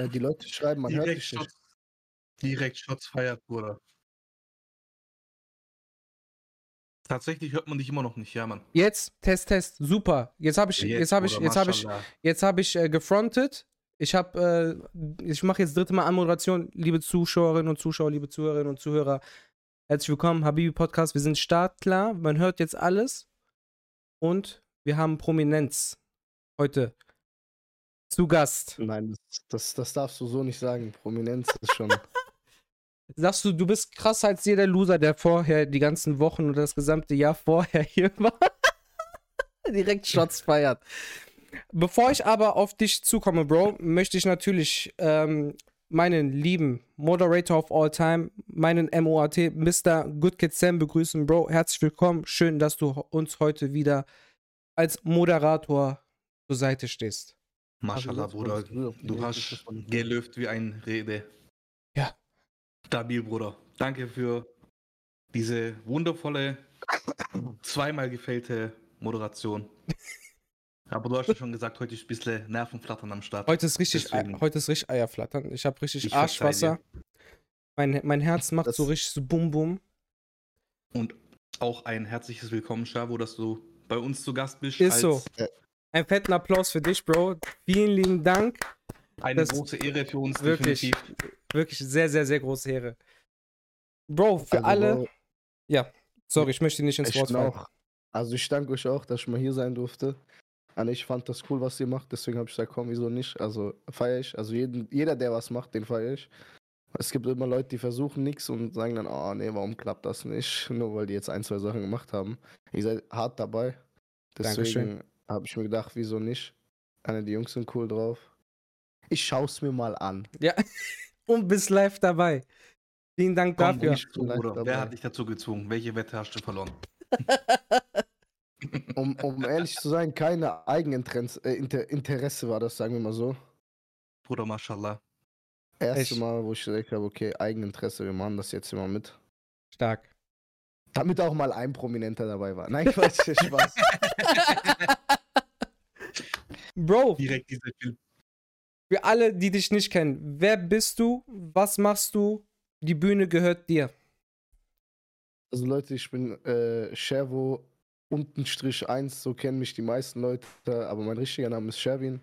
Ja, die Leute schreiben, man hört Direkt dich nicht. Shots, direkt Shots feiert, Bruder. Tatsächlich hört man dich immer noch nicht, ja, Mann. Jetzt, Test, Test, super. Jetzt habe ich, jetzt habe ich, jetzt habe ich, jetzt habe ich äh, gefrontet. Ich habe, äh, ich mache jetzt dritte Mal Anmoderation. Liebe Zuschauerinnen und Zuschauer, liebe Zuhörerinnen und Zuhörer, herzlich willkommen, Habibi Podcast. Wir sind startklar. Man hört jetzt alles und wir haben Prominenz heute zu Gast. Nein, das, das, das darfst du so nicht sagen. Prominenz ist schon. Sagst du, du bist krasser als jeder Loser, der vorher die ganzen Wochen oder das gesamte Jahr vorher hier war. Direkt Shots feiert. Bevor ich aber auf dich zukomme, Bro, möchte ich natürlich ähm, meinen lieben Moderator of all time, meinen MOAT, Mr. Good Kid Sam begrüßen. Bro, herzlich willkommen. Schön, dass du uns heute wieder als Moderator zur Seite stehst. Maschallah, Bruder. Du hast gelöft wie ein Rede. Ja. Stabil, Bruder. Danke für diese wundervolle, zweimal gefällte Moderation. Aber du hast ja schon gesagt, heute ist ein bisschen Nervenflattern am Start. Heute ist richtig, heute ist richtig Eierflattern. Ich habe richtig Ich Arschwasser. Mein, mein Herz macht Das- so richtig so Bum Bum. Und auch ein herzliches Willkommen, Shavo, dass du bei uns zu Gast bist. Ist so. Ja. Ein fetten Applaus für dich, Bro. Vielen lieben Dank. Eine Das- große Ehre für uns, Wirklich. definitiv. Wirklich sehr, sehr, sehr große Ehre. Bro, für Also, alle. Bro, Ja, sorry, ich möchte nicht ins Wort fallen. auch, also ich danke euch auch, dass ich mal hier sein durfte. Und ich fand das cool, was ihr macht, deswegen habe ich gesagt, komm, wieso nicht? Also feiere ich. Also jeden, jeder, der was macht, den feiere ich. Es gibt immer Leute, die versuchen nichts und sagen dann, oh nee, warum klappt das nicht? Nur weil die jetzt ein, zwei Sachen gemacht haben. Ihr seid hart dabei. Dankeschön. Habe ich mir gedacht, wieso nicht? Eine, die Jungs sind cool drauf. Ich schaue es mir mal an. Ja, und bist live dabei. Vielen Dank Komm, dafür. ruhig zu, Bruder. Wer hat dich dazu gezwungen? Welche Wette hast du verloren? Um, um ehrlich zu sein, keine Eigeninteresse äh, Inter Interesse war das, sagen wir mal so. Bruder, Mashallah. Erste Echt? Mal, wo ich gesagt habe, okay, Eigeninteresse, wir machen das jetzt immer mit. Stark. Damit auch mal ein Prominenter dabei war. Nein, Quatsch, Spaß. Bro, Direkt dieser Film. für alle, die dich nicht kennen, wer bist du? Was machst du? Die Bühne gehört dir. Also Leute, ich bin äh, Shervo unten Strich 1, so kennen mich die meisten Leute, aber mein richtiger Name ist Sherwin.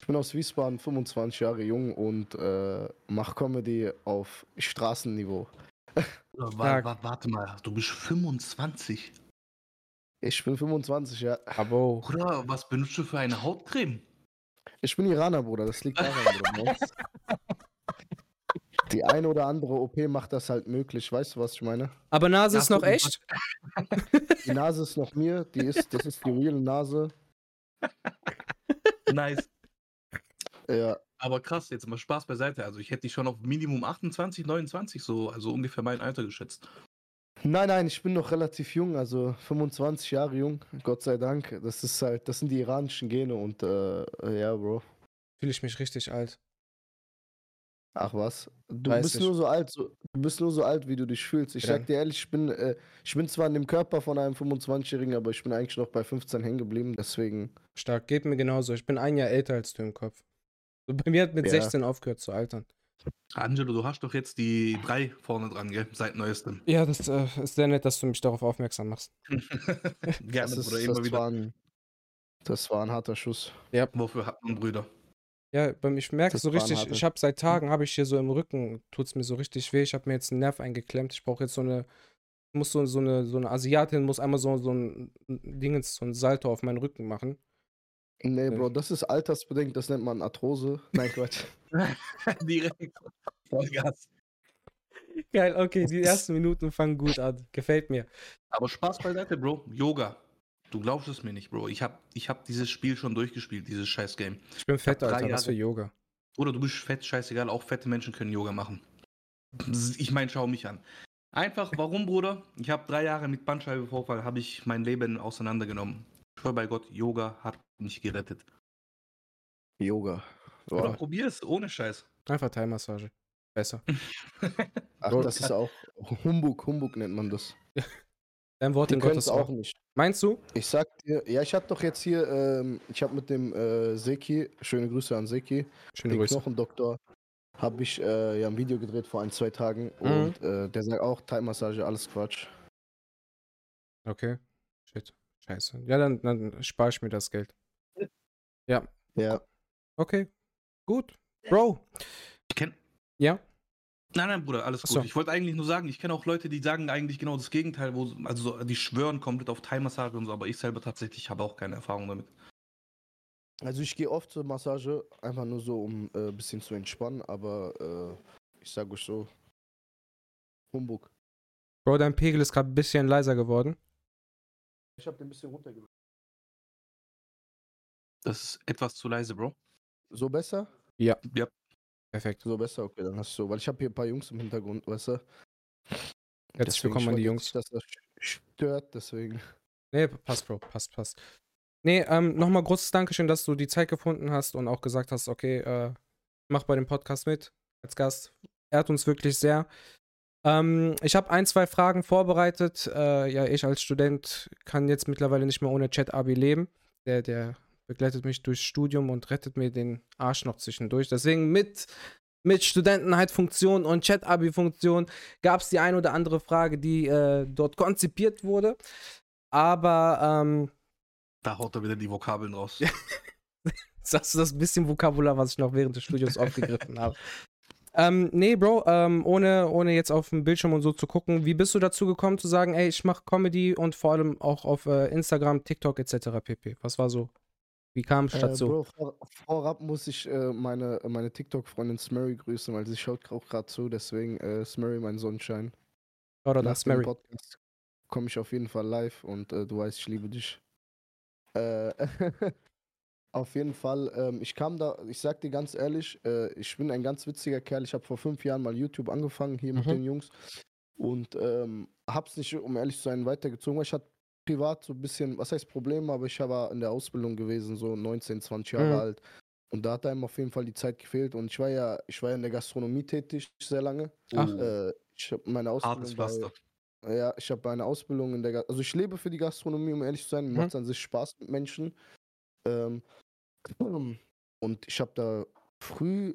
Ich bin aus Wiesbaden, 25 Jahre jung und äh, mache Comedy auf Straßenniveau. Warte mal, du bist 25. Ich bin 25, ja. Abo. Bruder, was benutzt du für eine Hautcreme? Ich bin Iraner, Bruder, das liegt daran, Bruder. Mann. Die eine oder andere OP macht das halt möglich, weißt du, was ich meine? Aber Nase ist noch echt? Die Nase ist noch mir, die ist, das ist die real Nase. Nice. Ja, Aber krass, jetzt mal Spaß beiseite. Also ich hätte dich schon auf Minimum 28, 29 so, also ungefähr mein Alter geschätzt. Nein, nein, ich bin noch relativ jung, also 25 Jahre jung, Gott sei Dank. Das ist halt, das sind die iranischen Gene und äh, ja, Bro. Fühle ich mich richtig alt. Ach was. Du Weiß bist ich. nur so alt, so, du bist nur so alt, wie du dich fühlst. Ich Ja. sag dir ehrlich, ich bin, äh, ich bin zwar in dem Körper von einem 25-Jährigen, aber ich bin eigentlich noch bei 15 hängen geblieben, deswegen. Stark, geht mir genauso. Ich bin ein Jahr älter als du im Kopf. Bei mir hat mit Ja. 16 aufgehört zu altern. Angelo, du hast doch jetzt die drei vorne dran, gell? Seit neuestem. Ja, das äh, ist sehr nett, dass du mich darauf aufmerksam machst. Gerne, Das, ist, Bruder, immer das, wieder. war ein, das war ein harter Schuss. Wofür hat man Brüder? Ja, ich merke Das so richtig, ich habe seit Tagen, habe ich hier so im Rücken, tut es mir so richtig weh. Ich habe mir jetzt einen Nerv eingeklemmt. Ich brauche jetzt so eine, muss so, so eine, so eine Asiatin, muss einmal so, so ein Dingens, so ein Salto auf meinen Rücken machen. Nee, Bro, das ist altersbedingt, das nennt man Arthrose. Nein, Quatsch. Direkt. Vollgas. Geil, okay, die ersten Minuten fangen gut an. Gefällt mir. Aber Spaß beiseite, Bro. Yoga. Du glaubst es mir nicht, Bro. Ich hab, ich hab dieses Spiel schon durchgespielt, dieses scheiß Game. Ich bin fett, Alter, was für Jahre- Yoga. Oder du bist fett, scheißegal. Auch fette Menschen können Yoga machen. Ich meine, schau mich an. Einfach, warum, Bruder? Ich habe drei Jahre mit Bandscheibenvorfall, habe ich mein Leben auseinandergenommen. Ich schwör bei Gott, Yoga hat mich gerettet. Yoga. Oder Boah. probier es, ohne Scheiß. Einfach Thai-Massage. Besser. Ach, das ist auch Humbug, Humbug nennt man das. Dein Wort Die in Gottes es auch nicht. Meinst du? Ich sag dir, ja, ich hatte doch jetzt hier, ähm, ich habe mit dem äh, Seki, schöne Grüße an Seki, Schöne den Grüße. Knochendoktor, habe ich äh, ja ein Video gedreht vor ein, zwei Tagen Mhm. und äh, der sagt auch, Thai-Massage, alles Quatsch. Okay. Shit. Scheiße. Ja, dann, dann spare ich mir das Geld. Ja, Okay. Gut. Bro. Ich kenn, Ja? Nein, nein, Bruder, alles gut. so. Ich wollte eigentlich nur sagen, ich kenne auch Leute, die sagen eigentlich genau das Gegenteil, wo, also so, die schwören komplett auf Thai-Massage und so, aber ich selber tatsächlich habe auch keine Erfahrung damit. also ich gehe oft zur Massage, einfach nur so, um ein äh, bisschen zu entspannen, aber äh, ich sage euch so, Humbug. Bro, dein Pegel ist gerade ein bisschen leiser geworden. Ich habe den ein bisschen runtergedrückt. Das ist etwas zu leise, Bro. So besser? Ja, Perfekt. So besser, okay, dann hast du so, weil ich habe hier ein paar Jungs im Hintergrund, weißt du? Herzlich Deswegen, willkommen an ich die Jungs. nicht, dass das stört, deswegen. Nee, passt, Bro. Passt, passt. Nee, ähm, nochmal großes Dankeschön, dass du die Zeit gefunden hast und auch gesagt hast, okay, äh, mach bei dem Podcast mit als Gast. Ehrt uns wirklich sehr. Ähm, ich habe ein, zwei Fragen vorbereitet. Äh, ja, ich als Student kann jetzt mittlerweile nicht mehr ohne Chat-Abi leben. Der, der begleitet mich durchs Studium und rettet mir den Arsch noch zwischendurch. Deswegen mit, mit Studentenheit-Funktion und Chat-Abi-Funktion gab es die ein oder andere Frage, die äh, dort konzipiert wurde. Aber ähm, da haut er wieder die Vokabeln raus. Sagst du das bisschen Vokabular, was ich noch während des Studiums aufgegriffen habe. Ähm, nee, Bro, ähm, ohne, ohne jetzt auf den Bildschirm und so zu gucken, wie bist du dazu gekommen zu sagen, ey, ich mache Comedy und vor allem auch auf äh, Instagram, TikTok etc. pp. Was war so? Wie kam es Äh, dazu? Bro, vor, vorab muss ich äh, meine, meine TikTok-Freundin Smurry grüßen, weil sie schaut auch gerade zu, deswegen äh, Smurry, mein Sonnenschein. Oder das dem Mary? Podcast komme ich auf jeden Fall live und äh, du weißt, ich liebe dich. Äh, auf jeden Fall, ähm, ich kam da, ich sag dir ganz ehrlich, äh, ich bin ein ganz witziger Kerl. Ich habe vor fünf Jahren mal YouTube angefangen hier mit Mhm. den Jungs und ähm, hab's nicht, um ehrlich zu sein, weitergezogen, weil ich hatte privat so ein bisschen, was heißt Probleme, aber ich war in der Ausbildung gewesen, so 19, 20 Jahre Mhm. alt. Und da hat einem auf jeden Fall die Zeit gefehlt. Und ich war ja, ich war ja in der Gastronomie tätig sehr lange. Ach. Äh, ich habe meine Ausbildung Hartes bei, ja, ich habe eine Ausbildung in der, Ga- also ich lebe für die Gastronomie, um ehrlich zu sein. Mir Mhm. macht es an sich Spaß mit Menschen. Ähm, und ich habe da früh,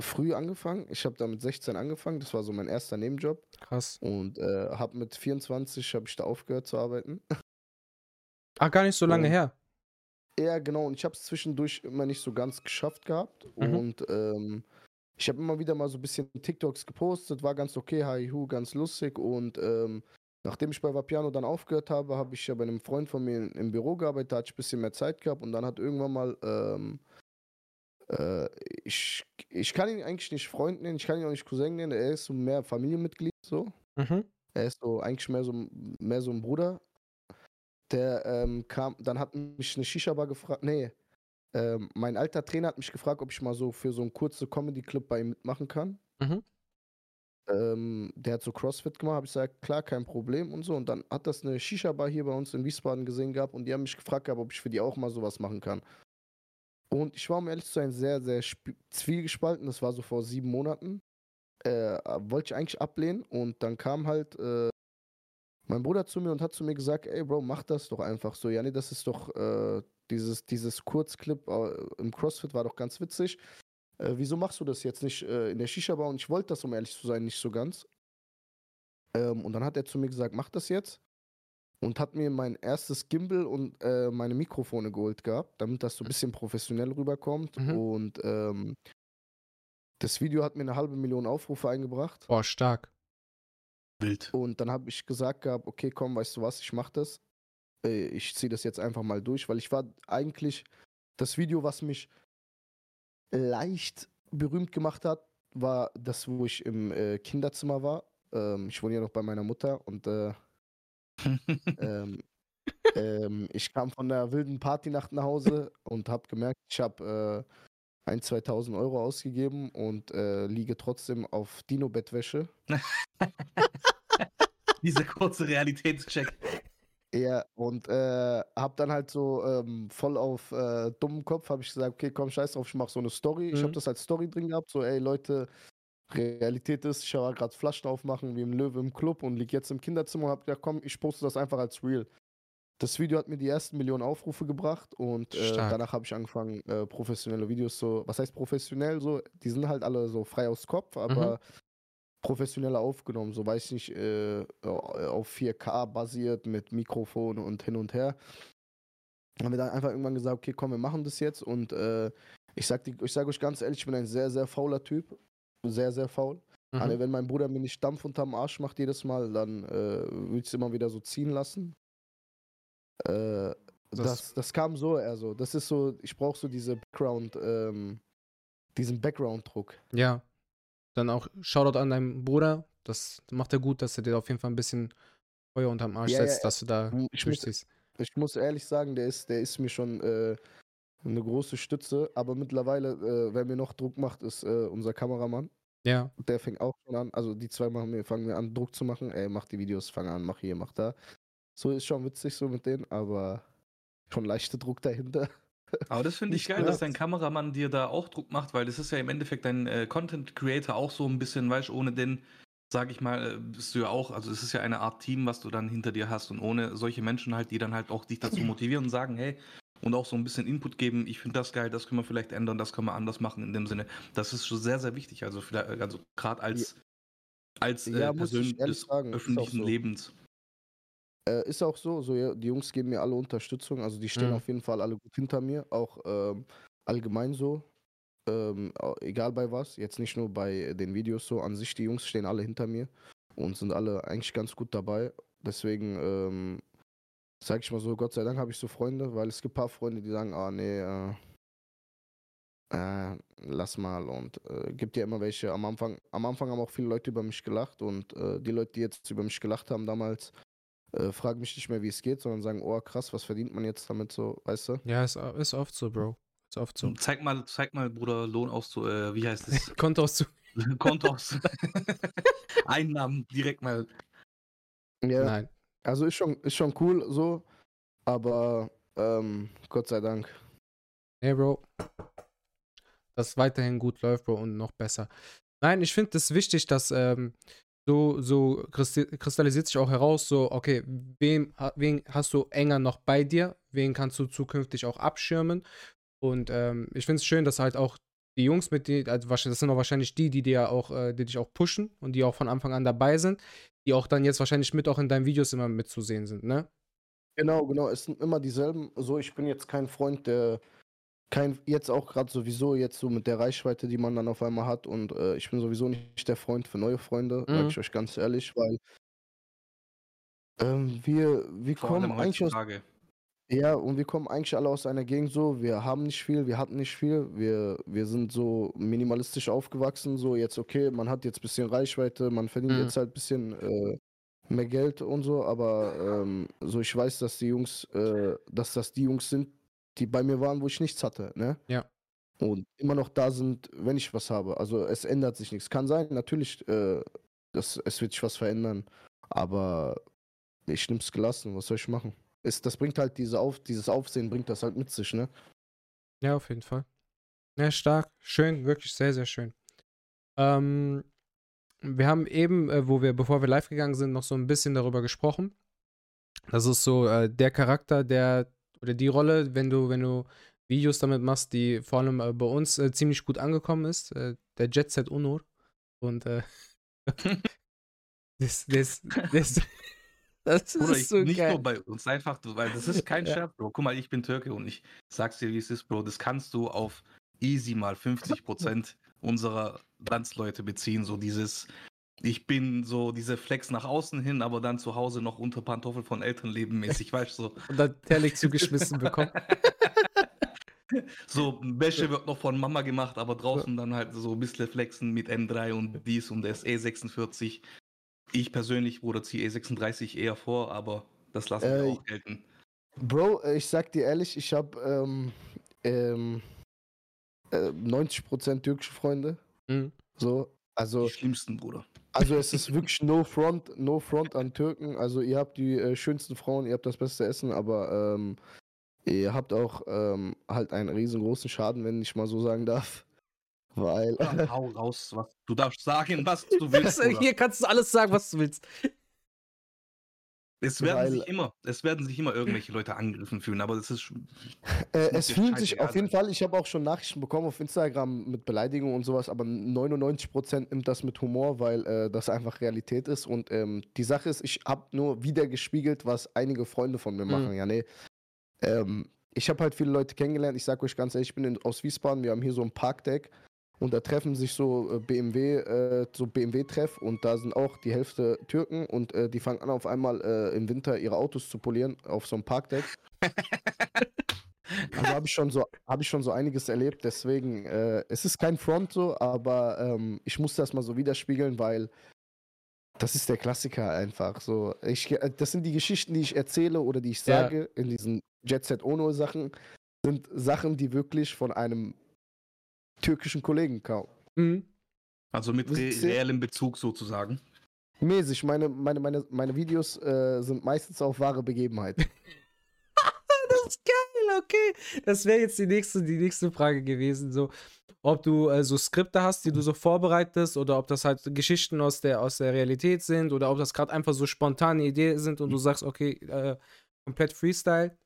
früh angefangen. Ich habe da mit 16 angefangen. Das war so mein erster Nebenjob. Krass. Und äh, habe mit 24 habe ich da aufgehört zu arbeiten. Ach, gar nicht so lange Und- her. Ja, genau. Und ich habe es zwischendurch immer nicht so ganz geschafft gehabt. Mhm. Und ähm, ich habe immer wieder mal so ein bisschen TikToks gepostet, war ganz okay, hi, hu, ganz lustig. Und ähm, nachdem ich bei Vapiano dann aufgehört habe, habe ich ja bei einem Freund von mir im Büro gearbeitet, da hatte ich ein bisschen mehr Zeit gehabt. Und dann hat irgendwann mal, ähm, äh, ich, ich kann ihn eigentlich nicht Freund nennen, ich kann ihn auch nicht Cousin nennen, er ist so mehr Familienmitglied so. Mhm. Er ist so eigentlich mehr so, mehr so ein Bruder. Der ähm, kam, dann hat mich eine Shisha-Bar gefragt. Nee, ähm, mein alter Trainer hat mich gefragt, ob ich mal so für so einen kurzen Comedy-Club bei ihm mitmachen kann. Mhm. Ähm, der hat so CrossFit gemacht, habe ich gesagt, klar, kein Problem und so. Und dann hat das eine Shisha-Bar hier bei uns in Wiesbaden gesehen gehabt und die haben mich gefragt gehabt, ob ich für die auch mal sowas machen kann. Und ich war, um ehrlich zu sein, sehr, sehr sp- zwiegespalten. Das war so vor sieben Monaten. Äh, wollte ich eigentlich ablehnen und dann kam halt äh, mein Bruder zu mir und hat zu mir gesagt, ey Bro, mach das doch einfach so. Ja, nee, das ist doch äh, dieses, dieses Kurzclip äh, im CrossFit war doch ganz witzig. Äh, wieso machst du das jetzt nicht äh, in der Shisha-Bar? Und ich wollte das, um ehrlich zu sein, nicht so ganz. Ähm, und dann hat er zu mir gesagt, mach das jetzt. Und hat mir mein erstes Gimbal und äh, meine Mikrofone geholt gehabt, damit das so ein bisschen professionell rüberkommt. Mhm. Und ähm, das Video hat mir eine halbe Million Aufrufe eingebracht. Boah, stark. Wild. Und dann habe ich gesagt gehabt, okay, komm, weißt du was, ich mach das. Äh, Ich ziehe das jetzt einfach mal durch, weil ich war eigentlich das Video, was mich leicht berühmt gemacht hat, war das, wo ich im äh, Kinderzimmer war. Ähm, ich wohne ja noch bei meiner Mutter und äh, ähm, ähm, ich kam von der wilden Partynacht nach Hause und habe gemerkt, ich habe äh, 1.000, 2.000 Euro ausgegeben und äh, liege trotzdem auf Dino-Bettwäsche. Dieser kurze Realitätscheck. Ja, und äh, hab dann halt so ähm, voll auf äh, dummen Kopf, habe ich gesagt, okay, komm, scheiß drauf, ich mach so eine Story. Ich Mhm. habe das als Story drin gehabt, so, ey Leute, Realität ist, ich war gerade Flaschen aufmachen wie im Löwe im Club und lieg jetzt im Kinderzimmer und hab gedacht, komm, ich poste das einfach als Real. Das Video hat mir die ersten Millionen Aufrufe gebracht und äh, danach habe ich angefangen, äh, professionelle Videos so, was heißt professionell so, die sind halt alle so frei aus Kopf, aber professioneller aufgenommen, so weiß ich nicht, äh, auf 4K basiert mit Mikrofon und hin und her. Haben wir dann einfach irgendwann gesagt, okay, komm, wir machen das jetzt und äh, ich sag, die, ich sag euch ganz ehrlich, ich bin ein sehr, sehr fauler Typ. Sehr, sehr faul. Mhm. Aber wenn mein Bruder mir nicht Dampf unterm Arsch macht jedes Mal, dann äh, würde ich es immer wieder so ziehen lassen. Äh, Das- das, das, kam so eher so. Das ist so, ich brauche so diese Background, ähm, diesen Background-Druck. Ja. Dann auch Shoutout an deinen Bruder. Das macht er gut, dass er dir auf jeden Fall ein bisschen Feuer unterm Arsch Ja, ja, setzt, dass du da Ich muss, durchziehst. ich muss ehrlich sagen, der ist, der ist mir schon äh, eine große Stütze. Aber mittlerweile, äh, wer mir noch Druck macht, ist äh, unser Kameramann. Ja. Der fängt auch schon an, also die zwei machen mir, fangen mir an, Druck zu machen. Ey, mach die Videos, fang an, mach hier, mach da. So ist schon witzig so mit denen, aber schon leichter Druck dahinter. Aber das finde ich geil, dass dein Kameramann dir da auch Druck macht, weil das ist ja im Endeffekt dein äh, Content Creator auch so ein bisschen, weißt du, ohne den, sag ich mal, äh, bist du ja auch, also es ist ja eine Art Team, was du dann hinter dir hast und ohne solche Menschen halt, die dann halt auch dich dazu motivieren und sagen, hey, und auch so ein bisschen Input geben, ich finde das geil, das können wir vielleicht ändern, das können wir anders machen in dem Sinne. Das ist schon sehr, sehr wichtig, also vielleicht, also gerade als, als äh, Ja, ich Person des sagen, öffentlichen so. Lebens. Äh, ist auch so, so ja, die Jungs geben mir alle Unterstützung, also die stehen Mhm. auf jeden Fall alle gut hinter mir, auch ähm, allgemein so. Ähm, egal bei was, jetzt nicht nur bei den Videos so, an sich die Jungs stehen alle hinter mir und sind alle eigentlich ganz gut dabei. Deswegen ähm, sag ich mal so, Gott sei Dank habe ich so Freunde, weil es gibt ein paar Freunde, die sagen, ah nee, äh, äh, lass mal und äh, gibt ja immer welche. Am Anfang, am Anfang haben auch viele Leute über mich gelacht und äh, die Leute, die jetzt über mich gelacht haben damals, äh, fragen mich nicht mehr, wie es geht, sondern sagen, oh krass, was verdient man jetzt damit so, weißt du? Ja, ist, ist oft so, Bro. Ist oft so. Zeig mal, zeig mal, Bruder, Lohn aus, äh, wie heißt es? Kontoauszug. Kontos. Einnahmen direkt mal. Ja, Nein. also ist schon, ist schon cool so, aber ähm, Gott sei Dank. Hey, Bro. Dass weiterhin gut läuft, Bro, und noch besser. Nein, ich finde es wichtig, dass ähm, so, so kristallisiert sich auch heraus, so, okay, wen, ha- wen hast du enger noch bei dir? Wen kannst du zukünftig auch abschirmen? Und ähm, ich finde es schön, dass halt auch die Jungs mit die, also das sind auch wahrscheinlich die, die dir auch, äh, die dich auch pushen und die auch von Anfang an dabei sind, die auch dann jetzt wahrscheinlich mit auch in deinen Videos immer mitzusehen sind, ne? Genau, genau, es sind immer dieselben. So, ich bin jetzt kein Freund, der kein, jetzt auch gerade sowieso jetzt so mit der Reichweite, die man dann auf einmal hat und äh, ich bin sowieso nicht der Freund für neue Freunde, sag Mhm. ich euch ganz ehrlich, weil ähm, wir, wir Vor kommen eigentlich aus, ja, und wir kommen eigentlich alle aus einer Gegend so, wir haben nicht viel, wir hatten nicht viel, wir, wir sind so minimalistisch aufgewachsen, so jetzt okay, man hat jetzt ein bisschen Reichweite, man verdient Mhm. jetzt halt ein bisschen äh, mehr Geld und so, aber ähm, so ich weiß, dass die Jungs, äh, dass das die Jungs sind, die bei mir waren, wo ich nichts hatte, ne? Ja. Und immer noch da sind, wenn ich was habe. Also es ändert sich nichts. Kann sein, natürlich, äh, das, es wird sich was verändern, aber ich nehm's gelassen, was soll ich machen? Ist, das bringt halt diese Auf, dieses Aufsehen bringt das halt mit sich, ne? Ja, auf jeden Fall. Ja, stark. Schön, wirklich sehr, sehr schön. Ähm, wir haben eben, äh, wo wir, bevor wir live gegangen sind, noch so ein bisschen darüber gesprochen. Das ist so äh, der Charakter, der oder die Rolle, wenn du, wenn du Videos damit machst, die vor allem äh, bei uns äh, ziemlich gut angekommen ist. Äh, der Jet Set Unur. Und äh, das, das, das, das Bruder, ist so nicht geil. nur bei uns, einfach, du- weil das ist kein Ja. Scherz, Bro. Guck mal, ich bin Türke und ich sag's dir, wie es ist, Bro. Das kannst du auf easy mal 50% unserer Landsleute beziehen. So dieses, ich bin so diese Flex nach außen hin, aber dann zu Hause noch unter Pantoffel von Eltern leben mäßig, weißt du, so. Und dann Telik zugeschmissen bekommen. So, Wäsche wird noch von Mama gemacht, aber draußen dann halt so ein bisschen flexen mit M3 und dies und das E46. Ich persönlich, Bruder, ziehe E36 eher vor, aber das lassen wir Äh, auch gelten. Bro, äh, ich sag dir ehrlich, ich habe ähm, ähm, äh, 90% türkische Freunde. Mhm. So, also, Die schlimmsten, Bruder. also es ist wirklich no front, no front an Türken. Also ihr habt die äh, schönsten Frauen, ihr habt das beste Essen, aber ähm, ihr habt auch ähm, halt einen riesengroßen Schaden, wenn ich mal so sagen darf. Weil. Ja, hau raus, was du darfst sagen, was du willst. Hier kannst du alles sagen, was du willst. Es werden Weil- sich immer, es werden sich immer irgendwelche Leute angegriffen fühlen, aber das ist Äh, es fühlt sich auf jeden. Fall, ich habe auch schon Nachrichten bekommen auf Instagram mit Beleidigungen und sowas, aber 99% nimmt das mit Humor, weil äh, das einfach Realität ist. Und ähm, die Sache ist, ich habe nur wieder gespiegelt, was einige Freunde von mir Mhm. machen. Ja, nee. Ähm, ich habe halt viele Leute kennengelernt. Ich sage euch ganz ehrlich, ich bin in, aus Wiesbaden, wir haben hier so ein Parkdeck. Und da treffen sich so äh, BMW, äh, so BMW-Treff und da sind auch die Hälfte Türken und äh, die fangen an auf einmal äh, im Winter ihre Autos zu polieren auf so einem Parkdeck. Also habe ich schon so habe ich schon so einiges erlebt, deswegen äh, es ist kein Front so, aber ähm, ich muss das mal so widerspiegeln, weil das ist der Klassiker einfach so. Ich, äh, das sind die Geschichten, die ich erzähle oder die ich Ja. sage in diesen Jet Set Ono Sachen, sind Sachen, die wirklich von einem türkischen Kollegen kamen. Mhm. also mit re reellem Bezug sozusagen. Mäßig, meine, meine, meine, meine Videos äh, sind meistens auf wahre Begebenheiten. Das ist geil, okay. Das wäre jetzt die nächste, die nächste Frage gewesen. So, ob du äh, so Skripte hast, die du so vorbereitest, oder ob das halt Geschichten aus der, aus der Realität sind, oder ob das gerade einfach so spontane Ideen sind und du sagst, okay, äh, komplett Freestyle.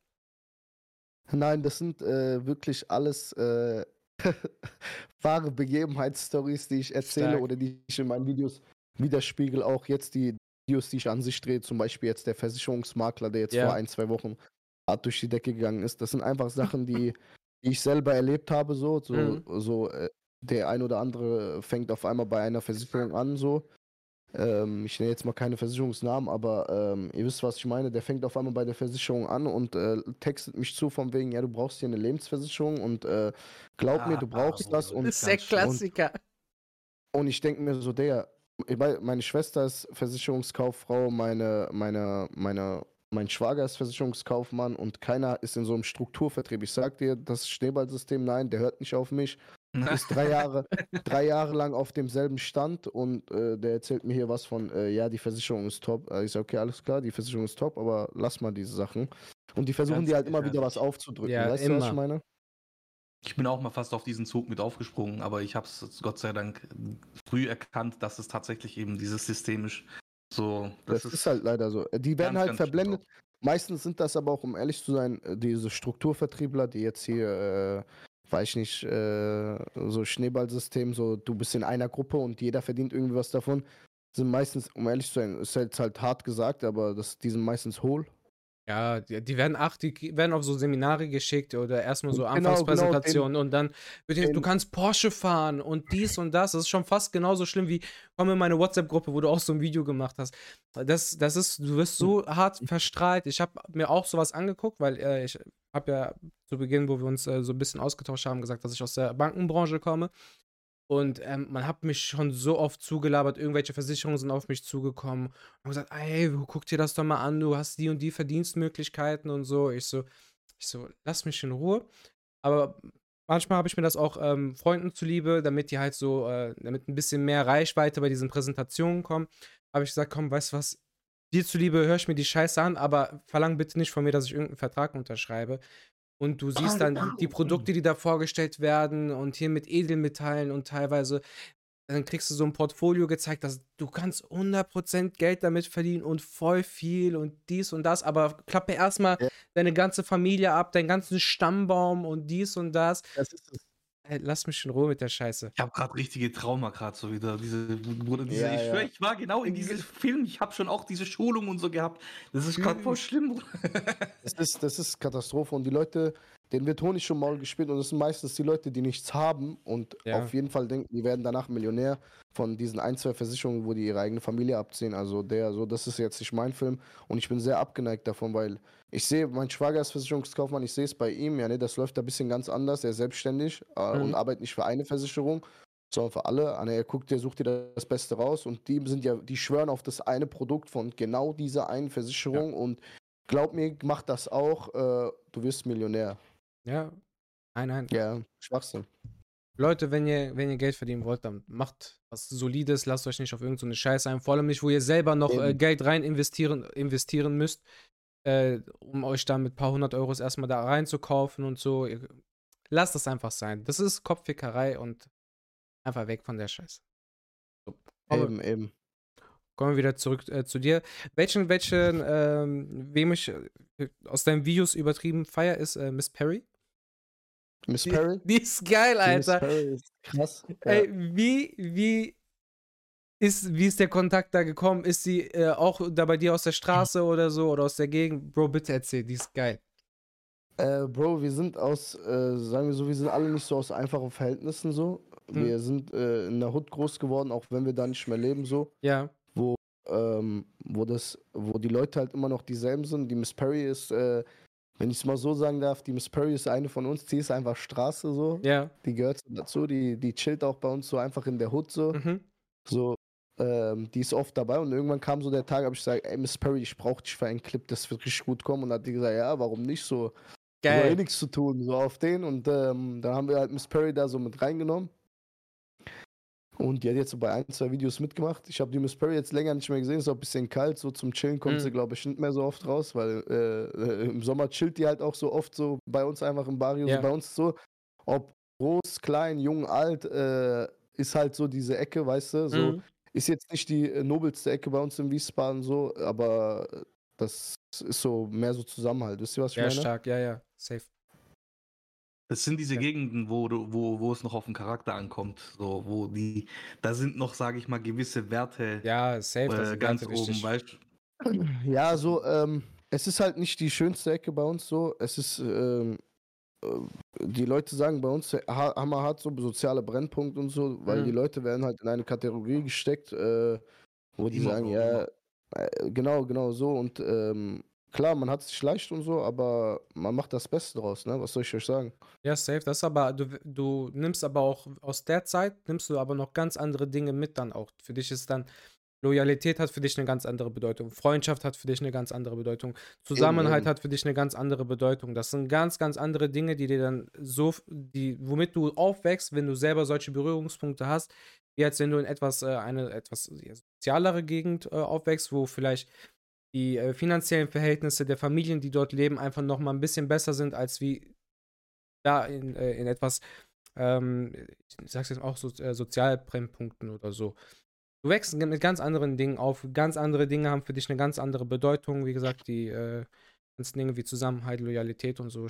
Nein, das sind äh, wirklich alles äh, wahre Begebenheitsstories, die ich erzähle Stark. oder die ich in meinen Videos widerspiegel. Auch jetzt die Videos, die ich an sich drehe, zum Beispiel jetzt der Versicherungsmakler, der jetzt Ja. vor ein, zwei Wochen hart durch die Decke gegangen ist. Das sind einfach Sachen, die, die ich selber erlebt habe. So, so, Mhm. so äh, der ein oder andere fängt auf einmal bei einer Versicherung an, so. Ähm, ich nenne jetzt mal keine Versicherungsnamen, aber ähm, ihr wisst, was ich meine. Der fängt auf einmal bei der Versicherung an und äh, textet mich zu von wegen, ja, du brauchst hier eine Lebensversicherung und äh, glaub mir, du brauchst das. Und, Das ist der. Klassiker. und ich denke mir so, der, meine Schwester ist Versicherungskauffrau, meine, meine, meine, mein Schwager ist Versicherungskaufmann und keiner ist in so einem Strukturvertrieb. Ich sag dir, das Schneeballsystem, nein, der hört nicht auf mich. Ist drei Jahre, drei Jahre lang auf demselben Stand und äh, der erzählt mir hier was von, äh, ja, die Versicherung ist top. Äh, ich sage, okay, alles klar, die Versicherung ist top, aber lass mal diese Sachen. Und die versuchen Ganz dir halt immer wieder was aufzudrücken. Ja, weißt du, was ich immer. meine? Ich bin auch mal fast auf diesen Zug mit aufgesprungen, aber ich habe es Gott sei Dank früh erkannt, dass es tatsächlich eben dieses systemisch so. Das, ist, halt leider so. Die werden ganz, halt ganz schlimm verblendet. Meistens sind das aber auch, um ehrlich zu sein, diese Strukturvertriebler, die jetzt hier, äh, weiß ich nicht, äh, so Schneeballsystem, so du bist in einer Gruppe und jeder verdient irgendwie was davon, sind meistens, um ehrlich zu sein, ist jetzt halt hart gesagt, aber das, die sind meistens hohl. Ja, die, die werden ach, die werden auf so Seminare geschickt oder erstmal so Genau, genau, Anfangspräsentationen und dann wird dir, du den- kannst Porsche fahren und dies und das. Das ist schon fast genauso schlimm wie, komm in meine WhatsApp-Gruppe, wo du auch so ein Video gemacht hast. Das, das ist, du wirst so hart verstrahlt. Ich habe mir auch sowas angeguckt, weil äh, ich habe ja zu Beginn, wo wir uns äh, so ein bisschen ausgetauscht haben, gesagt, dass ich aus der Bankenbranche komme. Und ähm, man hat mich schon so oft zugelabert, irgendwelche Versicherungen sind auf mich zugekommen und gesagt, ey, guck dir das doch mal an, du hast die und die Verdienstmöglichkeiten und so. Ich so, ich so, lass mich in Ruhe. Aber manchmal habe ich mir das auch ähm, Freunden zuliebe, damit die halt so, äh, damit ein bisschen mehr Reichweite bei diesen Präsentationen kommen, habe ich gesagt, komm, weißt du was, dir zuliebe höre ich mir die Scheiße an, aber verlang bitte nicht von mir, dass ich irgendeinen Vertrag unterschreibe. Und du siehst dann die, Produkte, die da vorgestellt werden und hier mit Edelmetallen und teilweise, dann kriegst du so ein Portfolio gezeigt, dass du kannst 100% Geld damit verdienen und voll viel und dies und das, aber klappe erstmal Ja. deine ganze Familie ab, deinen ganzen Stammbaum und dies und das. Das ist es. Ey, lass mich in Ruhe mit der Scheiße. Ich habe gerade richtige Trauma gerade so wieder. Diese, Bruder, diese, Ja, ich ja. schwör, ich war genau in diesem Film. Ich habe schon auch diese Schulung und so gehabt. Das ist gerade voll schlimm. Bruder. Das ist, das ist Katastrophe und die Leute, denen wird Honig schon Maul gespielt und das sind meistens die Leute, die nichts haben und Ja. auf jeden Fall denken, die werden danach Millionär von diesen ein, zwei Versicherungen, wo die ihre eigene Familie abziehen. Also der, so, das ist jetzt nicht mein Film und ich bin sehr abgeneigt davon, weil ich sehe, mein Schwager ist Versicherungskaufmann, ich sehe es bei ihm, ja, ne, das läuft da ein bisschen ganz anders, er ist selbstständig äh, Mhm. und arbeitet nicht für eine Versicherung, sondern für alle. Ne, Er guckt, der sucht dir das Beste raus und die sind ja, die schwören auf das eine Produkt von genau dieser einen Versicherung und glaub mir, mach das auch, äh, du wirst Millionär. Ja. Nein, nein. Ja, Schwachsinn. Leute, wenn ihr, wenn ihr Geld verdienen wollt, dann macht was Solides, lasst euch nicht auf irgendeine so Scheiße ein. Vor allem nicht, wo ihr selber noch äh. Geld rein investieren, investieren müsst, äh, um euch dann mit ein paar hundert Euros erstmal da reinzukaufen und so. Ihr, lasst das einfach sein. Das ist Kopffickerei und Einfach weg von der Scheiße. So. Eben, eben. kommen wir wieder zurück äh, zu dir. Welchen, welchen, ähm, wem ich äh, aus deinen Videos übertrieben feier, ist äh, Miss Perry. Miss Die, Perry? die ist geil, Die Miss Alter. Perry ist krass. Ey, wie, wie ist, wie ist der Kontakt da gekommen? Ist sie äh, auch da bei dir aus der Straße oder so oder aus der Gegend? Bro, bitte erzähl, die ist geil. Äh, Bro, wir sind aus, äh, sagen wir so, wir sind alle nicht so aus einfachen Verhältnissen so. Hm. Wir sind äh, in der Hood groß geworden, auch wenn wir da nicht mehr leben so. Ja. ähm, wo das, wo die Leute halt immer noch dieselben sind. Die Miss Perry ist, äh, wenn ich es mal so sagen darf, die Miss Perry ist eine von uns, die ist einfach Straße so. Ja. Die gehört dazu, die, die chillt auch bei uns so einfach in der Hood so. Mhm. So, ähm, die ist oft dabei und irgendwann kam so der Tag, habe ich gesagt, ey Miss Perry, ich brauche dich für einen Clip, das wird richtig gut kommen. Und hat die gesagt, ja, warum nicht so? Ich hab eh Geil. nichts zu tun, so auf den. Und ähm, da haben wir halt Miss Perry da so mit reingenommen. Und die hat jetzt so bei ein, zwei Videos mitgemacht. Ich habe die Miss Perry jetzt länger nicht mehr gesehen, ist auch ein bisschen kalt. So zum Chillen kommt Mhm. sie, glaube ich, nicht mehr so oft raus, weil äh, im Sommer chillt die halt auch so oft so bei uns einfach im Barrio. Ja. So bei uns so, ob groß, klein, jung, alt, äh, ist halt so diese Ecke, weißt du? So, Mhm. Ist jetzt nicht die äh, nobelste Ecke bei uns in Wiesbaden so, aber das ist so mehr so Zusammenhalt. Wisst ihr, was ich Ja, meine? stark, ja, ja. Safe. Das sind diese Ja. Gegenden, wo, wo, wo es noch auf den Charakter ankommt. So, wo die, da sind noch, sage ich mal, gewisse Werte Ja, safe. das äh, ganz Werte oben, weißt Ja, so, ähm, es ist halt nicht die schönste Ecke bei uns so. Es ist, ähm, äh, die Leute sagen bei uns, ha Hammer hat so soziale Brennpunkt und so, weil Mhm. die Leute werden halt in eine Kategorie gesteckt, äh, wo die Immer sagen, ja, äh, genau, genau so und ähm, klar, man hat es sich leicht und so, aber man macht das Beste draus, ne? Was soll ich euch sagen? Ja, safe. Das aber, du, du nimmst aber auch aus der Zeit, nimmst du aber noch ganz andere Dinge mit dann auch. Für dich ist dann, Loyalität hat für dich eine ganz andere Bedeutung. Freundschaft hat für dich eine ganz andere Bedeutung. Zusammenhalt hat für dich eine ganz andere Bedeutung. Das sind ganz, ganz andere Dinge, die dir dann so, die, womit du aufwächst, wenn du selber solche Berührungspunkte hast, wie als wenn du in etwas, äh, eine etwas sozialere Gegend äh, aufwächst, wo vielleicht die äh, finanziellen Verhältnisse der Familien, die dort leben, einfach noch mal ein bisschen besser sind, als wie da in, äh, in etwas, ähm, ich sag's jetzt auch so, äh, Sozialbrennpunkten oder so. Du wächst mit ganz anderen Dingen auf. Ganz andere Dinge haben für dich eine ganz andere Bedeutung. Wie gesagt, die äh, ganzen Dinge wie Zusammenhalt, Loyalität und so.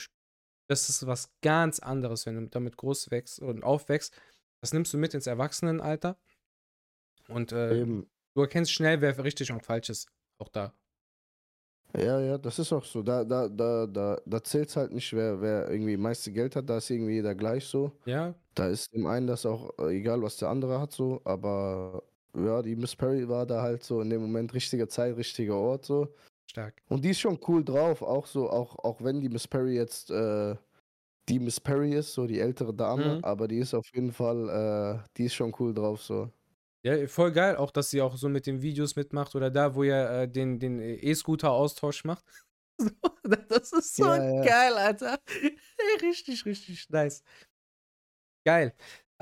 Das ist was ganz anderes, wenn du damit groß wächst und aufwächst. Das nimmst du mit ins Erwachsenenalter. Und äh, du erkennst schnell, wer richtig und falsch ist. Auch da. Ja, ja, das ist auch so. Da, da, da, da, da zählt es halt nicht, wer, wer irgendwie meiste Geld hat, da ist irgendwie jeder gleich so. Ja, Da ist dem einen das auch äh, egal, was der andere hat, so, aber ja, die Miss Perry war da halt so in dem Moment richtige Zeit, richtiger Ort, so. stark. Und die ist schon cool drauf, auch so, auch, auch wenn die Miss Perry jetzt äh, die Miss Perry ist, so die ältere Dame, Mhm. aber die ist auf jeden Fall, äh, die ist schon cool drauf, so. Ja, voll geil, auch dass sie auch so mit den Videos mitmacht oder da, wo ihr äh, den, den äh, E-Scooter-Austausch macht. das ist so Ja, ja. geil, Alter. richtig, richtig nice. Geil.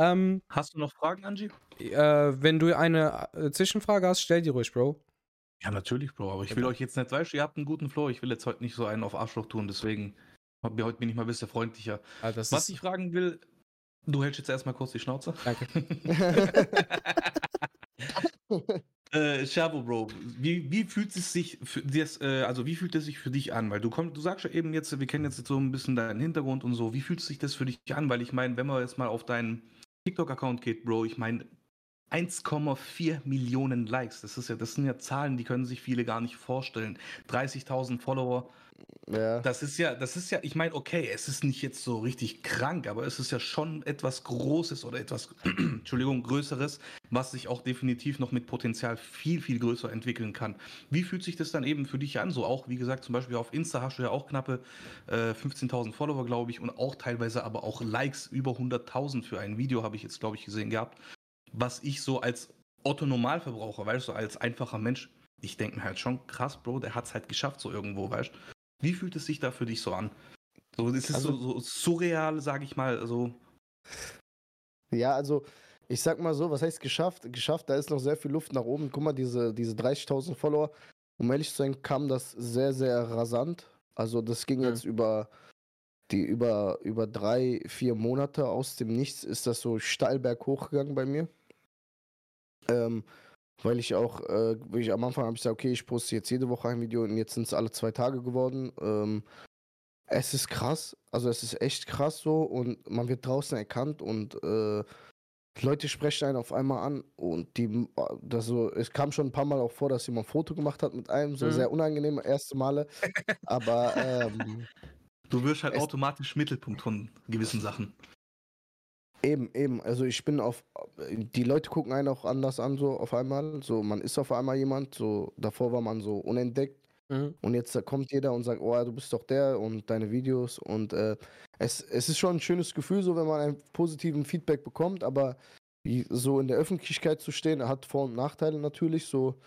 Ähm, Hast du noch Fragen, Angie? äh, wenn du eine äh, Zwischenfrage hast, stell die ruhig, Bro. Ja, natürlich, Bro. Aber ich Ja, will Bro. euch jetzt nicht, weißt du, ihr habt einen guten Flow. Ich will jetzt heute nicht so einen auf Arschloch tun, deswegen heute bin ich mal ein bisschen freundlicher. Ah, das Was ist, ich fragen will, du hältst jetzt erstmal kurz die Schnauze. danke. Äh, Shavo, Bro, wie, wie fühlt es sich für das, äh, also wie fühlt es sich für dich an? Weil du kommst, du sagst ja eben jetzt, wir kennen jetzt so ein bisschen deinen Hintergrund und so. Wie fühlt sich das für dich an? Weil ich meine, wenn man jetzt mal auf deinen TikTok-Account geht, Bro, ich meine 1,4 Millionen Likes. Das ist ja, das sind ja Zahlen, die können sich viele gar nicht vorstellen. 30.000 Follower. Ja. Das ist ja, das ist ja, ich meine, okay, es ist nicht jetzt so richtig krank, aber es ist ja schon etwas Großes oder etwas, Entschuldigung, Größeres, was sich auch definitiv noch mit Potenzial viel, viel größer entwickeln kann. Wie fühlt sich das dann eben für dich an? So auch, wie gesagt, zum Beispiel auf Insta hast du ja auch knappe äh, 15.000 Follower, glaube ich, und auch teilweise aber auch Likes über 100.000 für ein Video habe ich jetzt, glaube ich, gesehen gehabt. Was ich so als Otto Normalverbraucher, weißt du, als einfacher Mensch, ich denke mir halt schon, krass, Bro, der hat es halt geschafft, so irgendwo, weißt du. Wie fühlt es sich da für dich so an? So, ist es Also- so, so surreal, sag ich mal, so. Ja, also ich sag mal so, was heißt geschafft? Geschafft, da ist noch sehr viel Luft nach oben. Guck mal, diese, diese 30.000 Follower, um ehrlich zu sein, kam das sehr, sehr rasant. Also das ging Mhm. jetzt über die über, über drei, vier Monate aus dem Nichts ist das so steil berghoch gegangen bei mir. Ähm, weil ich auch, äh, ich am Anfang habe ich gesagt, okay, ich poste jetzt jede Woche ein Video und jetzt sind es alle zwei Tage geworden. Ähm, es ist krass, also es ist echt krass so und man wird draußen erkannt und äh, Leute sprechen einen auf einmal an und die, das so, es kam schon ein paar Mal auch vor, dass jemand ein Foto gemacht hat mit einem, so Mhm. sehr unangenehme erste Male, aber ähm, Du wirst halt automatisch Mittelpunkt von gewissen Sachen. Eben, eben. Also ich bin auf. Die Leute gucken einen auch anders an, so auf einmal. So, man ist auf einmal jemand. So, davor war man so unentdeckt. Mhm. Und jetzt kommt jeder und sagt, oh, du bist doch der und deine Videos. Und äh, es, es ist schon ein schönes Gefühl, so wenn man einen positiven Feedback bekommt, aber so in der Öffentlichkeit zu stehen, hat Vor- und Nachteile natürlich. So,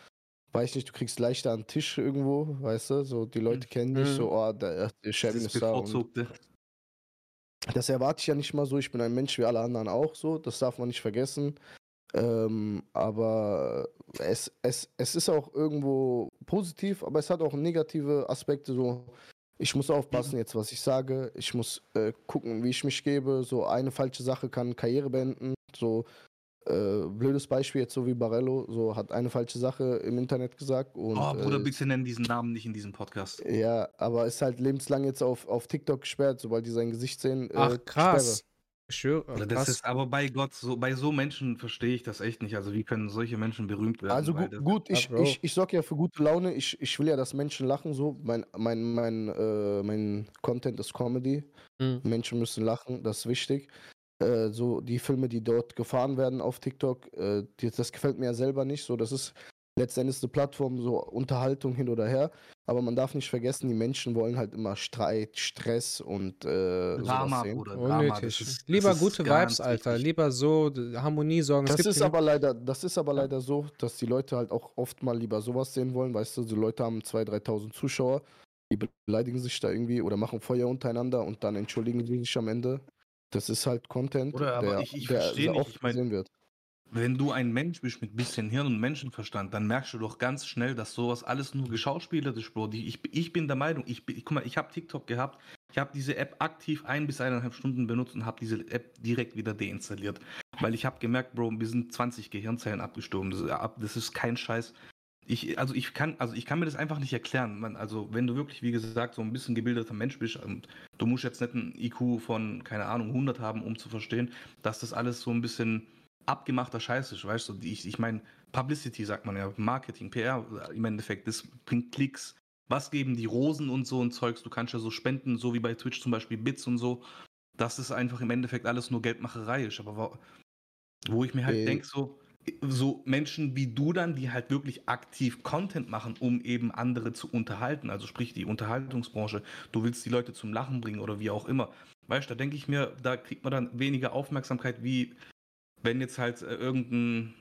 weiß nicht, du kriegst leichter einen Tisch irgendwo, weißt du? So, die Leute kennen dich, Mhm. so, oh, der, der Das Chevin ist da. Und bevorzugte. Das erwarte ich ja nicht mal so. Ich bin ein Mensch wie alle anderen auch so. Das darf man nicht vergessen. Ähm, aber es, es, es ist auch irgendwo positiv, aber es hat auch negative Aspekte. So, ich muss aufpassen jetzt, was ich sage. Ich muss äh, gucken, wie ich mich gebe. So eine falsche Sache kann Karriere beenden. So äh, blödes Beispiel jetzt so wie Barello. So hat eine falsche Sache im Internet gesagt und Oh, Bruder, äh, bitte nennen diesen Namen nicht in diesem Podcast. ja, aber ist halt lebenslang jetzt auf, auf TikTok gesperrt, sobald die sein Gesicht sehen. äh, Ach, Sperre. krass. Ich schwöre, Oder das krass. ist aber bei Gott, so, bei so Menschen verstehe ich das echt nicht. Also wie können solche Menschen berühmt werden? Also gu gut, ich, Bro. ich, ich sorge ja für gute Laune. Ich, ich will ja, dass Menschen lachen. So, mein, mein, mein, äh, mein Content ist Comedy. Mhm. Menschen müssen lachen, das ist wichtig. Äh, so die Filme, die dort gefahren werden auf TikTok, äh, die, das gefällt mir ja selber nicht. So, das ist letztendlich eine Plattform, so Unterhaltung hin oder her. Aber man darf nicht vergessen, die Menschen wollen halt immer Streit, Stress und äh, Drama, sowas sehen. Bruder, Drama. Das Unnötig. ist, das Lieber ist gute Vibes, Alter. wichtig. Lieber so Harmonie sorgen. Es Das ist aber leider, das ist aber leider so, dass die Leute halt auch oft mal lieber sowas sehen wollen, weißt du, die Leute haben 2.000, 3.000 Zuschauer, die beleidigen sich da irgendwie oder machen Feuer untereinander und dann entschuldigen sie sich am Ende. Das ist halt Content, Oder, aber der, ich- ich der versteh sehr nicht, oft ich mein- wird. Wenn du ein Mensch bist mit bisschen Hirn und Menschenverstand, dann merkst du doch ganz schnell, dass sowas alles nur geschauspielert ist, Bro. Ich, ich bin der Meinung, ich, bin- guck mal, ich habe TikTok gehabt, ich habe diese App aktiv ein bis eineinhalb Stunden benutzt und habe diese App direkt wieder deinstalliert. Weil ich habe gemerkt, Bro, wir sind 20 Gehirnzellen abgestorben. Das ist, das ist kein Scheiß. Ich, also ich kann, also ich kann mir das einfach nicht erklären. Man, also wenn du wirklich, wie gesagt, so ein bisschen gebildeter Mensch bist und du musst jetzt nicht ein IQ von, keine Ahnung, 100 haben, um zu verstehen, dass das alles so ein bisschen abgemachter Scheiß ist, weißt du? Ich, ich meine, Publicity sagt man ja, Marketing, PR im Endeffekt, das bringt Klicks. Was geben die Rosen und so und Zeugs? Du kannst ja so spenden, so wie bei Twitch zum Beispiel Bits und so. Dass es einfach im Endeffekt alles nur Geldmacherei ist. Aber wo, wo ich mir halt Äh. denke, so, so Menschen wie du dann, die halt wirklich aktiv Content machen, um eben andere zu unterhalten, also sprich die Unterhaltungsbranche, du willst die Leute zum Lachen bringen oder wie auch immer. Weißt du, da denke ich mir, da kriegt man dann weniger Aufmerksamkeit, wie wenn jetzt halt äh, irgendein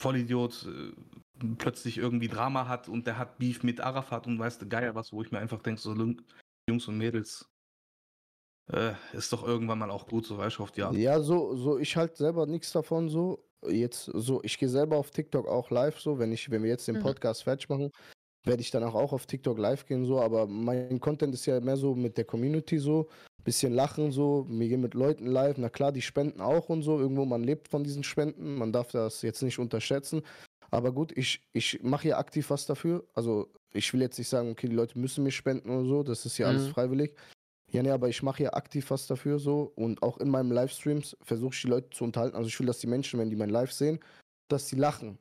Vollidiot äh, plötzlich irgendwie Drama hat und der hat Beef mit Arafat und weißt du, geil was, wo ich mir einfach denke, so Jungs und Mädels, äh, ist doch irgendwann mal auch gut, so weißt du, die Art. Ja, so, so, ich halt selber nichts davon so. Jetzt so, ich gehe selber auf TikTok auch live so, wenn ich, wenn wir jetzt den Mhm. Podcast fertig machen, werde ich danach auch auf TikTok live gehen so, aber mein Content ist ja mehr so mit der Community so, bisschen lachen so, wir gehen mit Leuten live, na klar, die spenden auch und so, irgendwo man lebt von diesen Spenden, man darf das jetzt nicht unterschätzen, aber gut, ich, ich mache hier aktiv was dafür, also ich will jetzt nicht sagen, okay, die Leute müssen mir spenden oder so, das ist ja alles Mhm. freiwillig, ja, nee, aber ich mache hier aktiv was dafür so und auch in meinen Livestreams versuche ich die Leute zu unterhalten. Also ich will, dass die Menschen, wenn die mein Live sehen, dass sie lachen.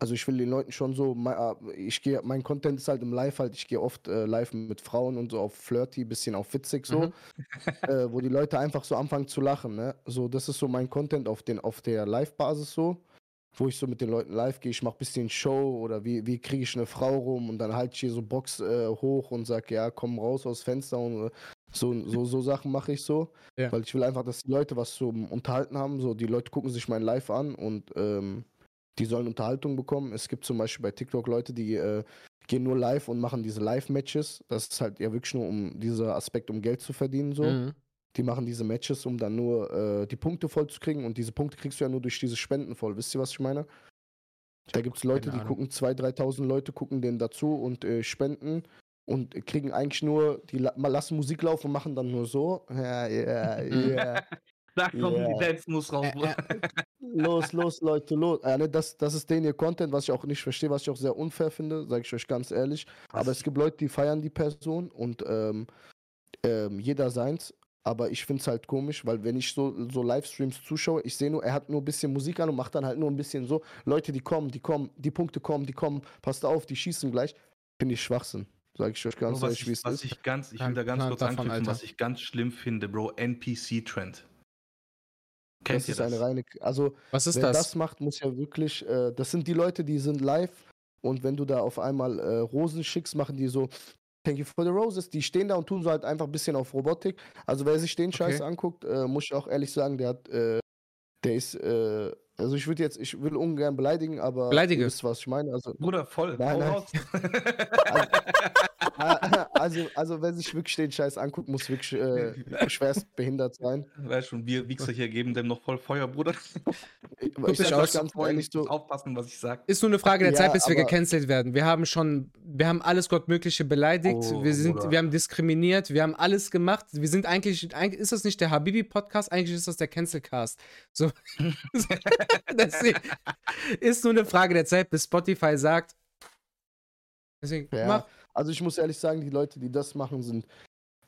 Also ich will den Leuten schon so, äh, ich gehe, mein Content ist halt im Live halt, ich gehe oft äh, live mit Frauen und so auf flirty, bisschen auf witzig so, Mhm. äh, wo die Leute einfach so anfangen zu lachen, ne? So, das ist so mein Content auf, den, auf der Live-Basis so, wo ich so mit den Leuten live gehe, ich mache bisschen Show oder wie, wie kriege ich eine Frau rum und dann halte ich hier so Box äh, hoch und sag, ja, komm raus aus Fenster und äh, so, so, so Sachen mache ich so, Ja. weil ich will einfach, dass die Leute was zum Unterhalten haben, so, die Leute gucken sich mein Live an und ähm, die sollen Unterhaltung bekommen. Es gibt zum Beispiel bei TikTok Leute, die äh, gehen nur live und machen diese Live-Matches. Das ist halt ja wirklich nur um dieser Aspekt, um Geld zu verdienen. So. Mhm. Die machen diese Matches, um dann nur äh, die Punkte voll zu kriegen. Und diese Punkte kriegst du ja nur durch diese Spenden voll. Wisst ihr, was ich meine? Da gibt es Leute, die gucken, 2.000, 3.000 Leute gucken denen dazu und äh, spenden. und kriegen eigentlich nur, die la- mal lassen Musik laufen und machen dann nur so. Ja, ja, ja. Da kommen Ja. die Dance Moves raus. Los, los, Leute, los. Ja, ne, das, das ist denen ihr Content, was ich auch nicht verstehe, was ich auch sehr unfair finde, sage ich euch ganz ehrlich. Aber es gibt Leute, die feiern die Person und ähm, ähm, jeder seins. Aber ich finde es halt komisch, weil wenn ich so, so Livestreams zuschaue, ich sehe nur, er hat nur ein bisschen Musik an und macht dann halt nur ein bisschen so. Leute, die kommen, die kommen, die Punkte kommen, die kommen, passt auf, die schießen gleich. Finde ich Schwachsinn. Sage ich euch ganz Bro, ehrlich, wie ich, es was ist. ich ganz, ich will da ganz kurz davon, anknüpfen, was ich ganz schlimm finde, Bro, NPC-Trend. Kennt Das ihr ist eine das? reine. Also, Was ist Wer das? das? macht, muss ja wirklich, äh, das sind die Leute, die sind live und wenn du da auf einmal äh, Rosen schickst, machen die so, thank you for the roses, die stehen da und tun so halt einfach ein bisschen auf Robotik. Also wer sich den Scheiß Okay. anguckt, äh, muss ich auch ehrlich sagen, der hat, äh, der ist, äh, also ich würde jetzt, ich will ungern beleidigen, aber Beleidige. ihr wisst, was ich meine. Also, Bruder, voll. Nein, nein. raus. also, also wer sich wirklich den Scheiß anguckt, muss wirklich äh, schwerst behindert sein. Weißt schon, wir Wichser hier geben dem noch voll Feuer, Bruder. Ich, ich sag aus. euch ganz ehrlich so, aufpassen, was ich sag. Ist nur eine Frage der Ja, Zeit, bis wir gecancelt werden. Wir haben schon, wir haben alles Gottmögliche beleidigt, Oh, wir sind, Bruder. wir haben diskriminiert, wir haben alles gemacht. Wir sind eigentlich, eigentlich ist das nicht der Habibi-Podcast, eigentlich ist das der Cancelcast. So. Deswegen ist nur eine Frage der Zeit, bis Spotify sagt. Deswegen, Ja, mach. Also ich muss ehrlich sagen, die Leute, die das machen, sind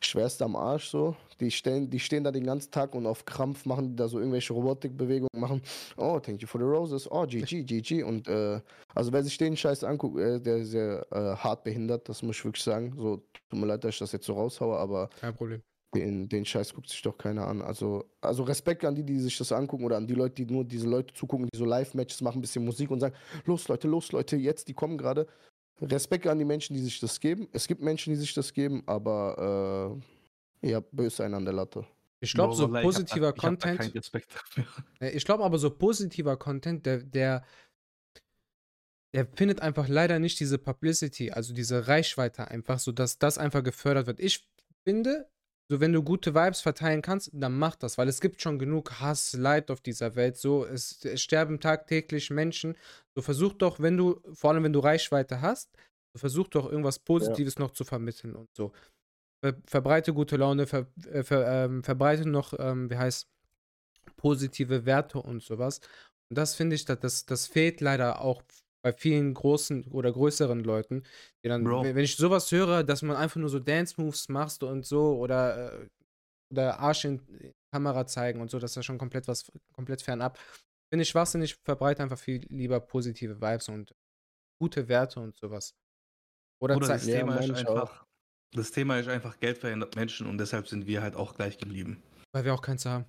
schwerst am Arsch so. Die stehen, die stehen da den ganzen Tag und auf Krampf machen die da so irgendwelche Robotikbewegungen, machen, oh, thank you for the roses, oh, GG, GG. Und äh, also wer sich den Scheiß anguckt, äh, der ist sehr äh, hart behindert, das muss ich wirklich sagen. So, tut mir leid, dass ich das jetzt so raushaue, aber Kein Problem. den, den Scheiß guckt sich doch keiner an. Also, also Respekt an die, die sich das angucken oder an die Leute, die nur diese Leute zugucken, die so Live-Matches machen, ein bisschen Musik und sagen, los Leute, los Leute, jetzt, die kommen gerade. Respekt an die Menschen, die sich das geben. Es gibt Menschen, die sich das geben, aber äh, ihr habt böse einen an der Latte. Ich glaube, so ich positiver ich Content. keinen Respekt dafür. Ich glaube aber, so positiver Content, der, der, der findet einfach leider nicht diese Publicity, also diese Reichweite einfach, so dass das einfach gefördert wird. Ich finde, so wenn du gute Vibes verteilen kannst, dann mach das, weil es gibt schon genug Hass, Leid auf dieser Welt. So, es, es sterben tagtäglich Menschen. So versuch doch, wenn du, vor allem wenn du Reichweite hast, so versuch doch irgendwas Positives noch zu vermitteln und so. Ver, verbreite gute Laune, ver, äh, ver, ähm, verbreite noch, ähm, wie heißt, positive Werte und sowas. Und das finde ich, das, das, das fehlt leider auch bei vielen großen oder größeren Leuten, die dann, Bro. wenn ich sowas höre, dass man einfach nur so Dance-Moves machst und so oder, äh, oder Arsch in Kamera zeigen und so, das ist ja schon komplett was, komplett fernab. Finde ich schwachsinnig, verbreite einfach viel lieber positive Vibes und gute Werte und sowas. Oder zeig, das, Thema ist einfach, das Thema ist einfach, Geld verändert Menschen und deshalb sind wir halt auch gleich geblieben. weil wir auch keins haben.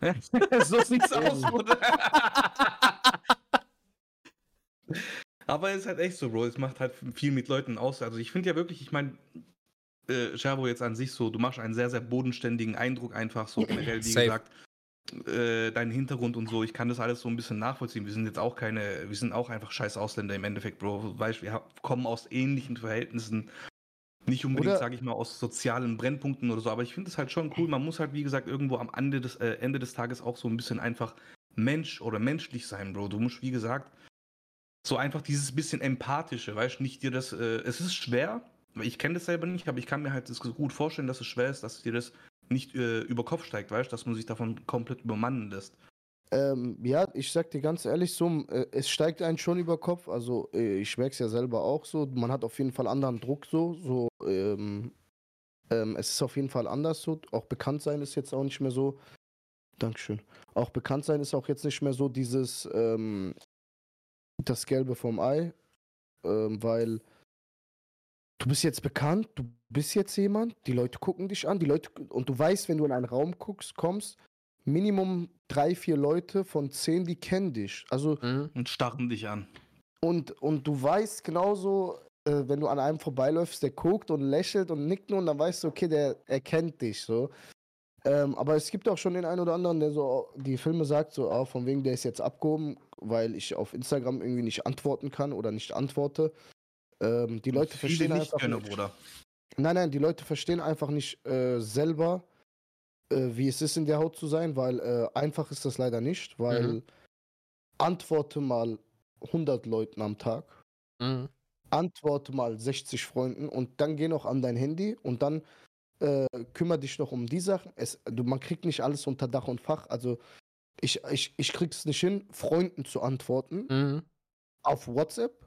so sieht's aus. Bruder. Aber es ist halt echt so, Bro. Es macht halt viel mit Leuten aus. Also ich finde ja wirklich, ich meine, äh, jetzt an sich so, du machst einen sehr, sehr bodenständigen Eindruck einfach so generell, wie Safe. gesagt. Äh, dein Hintergrund und so, ich kann das alles so ein bisschen nachvollziehen. Wir sind jetzt auch keine, wir sind auch einfach scheiß Ausländer im Endeffekt, Bro. Weißt, wir kommen aus ähnlichen Verhältnissen. Nicht unbedingt, sage ich mal, aus sozialen Brennpunkten oder so, aber ich finde es halt schon cool. Man muss halt, wie gesagt, irgendwo am Ende des, äh, Ende des Tages auch so ein bisschen einfach Mensch oder menschlich sein, Bro. Du musst, wie gesagt, so einfach dieses bisschen empathische, weißt du, nicht dir das, äh, es ist schwer, ich kenne das selber nicht, aber ich kann mir halt das gut vorstellen, dass es schwer ist, dass dir das nicht äh, über Kopf steigt, weißt du, dass man sich davon komplett übermannen lässt. Ähm, ja, ich sag dir ganz ehrlich, so, äh, es steigt einen schon über Kopf. Also, äh, ich merke es ja selber auch so. Man hat auf jeden Fall anderen Druck so. so ähm, ähm, es ist auf jeden Fall anders so. Auch bekannt sein ist jetzt auch nicht mehr so. Dankeschön. Auch bekannt sein ist auch jetzt nicht mehr so dieses, ähm, das Gelbe vom Ei. Ähm, weil du bist jetzt bekannt, du bist jetzt jemand, die Leute gucken dich an, die Leute, und du weißt, wenn du in einen Raum guckst, kommst, Minimum drei, vier Leute von zehn, die kennen dich. Also, Mhm. Und starren dich an. und, und du weißt genauso, äh, wenn du an einem vorbeiläufst, der guckt und lächelt und nickt nur und dann weißt du, okay, der erkennt dich so. Ähm, aber es gibt auch schon den einen oder anderen, der so die Filme sagt, so, ah, von wegen, der ist jetzt abgehoben, weil ich auf Instagram irgendwie nicht antworten kann oder nicht antworte. Ähm, die Leute verstehen nicht einfach können, nicht. Bruder. Nein, nein, die Leute verstehen einfach nicht äh, selber, äh, wie es ist, in der Haut zu sein, weil äh, einfach ist das leider nicht, weil Mhm. antworte mal 100 Leuten am Tag. Mhm. antworte mal 60 Freunden und dann geh noch an dein Handy und dann äh, kümmere dich noch um die Sachen. Es, du, man kriegt nicht alles unter Dach und Fach. Also ich, ich, ich krieg's nicht hin, Freunden zu antworten Mhm. auf WhatsApp.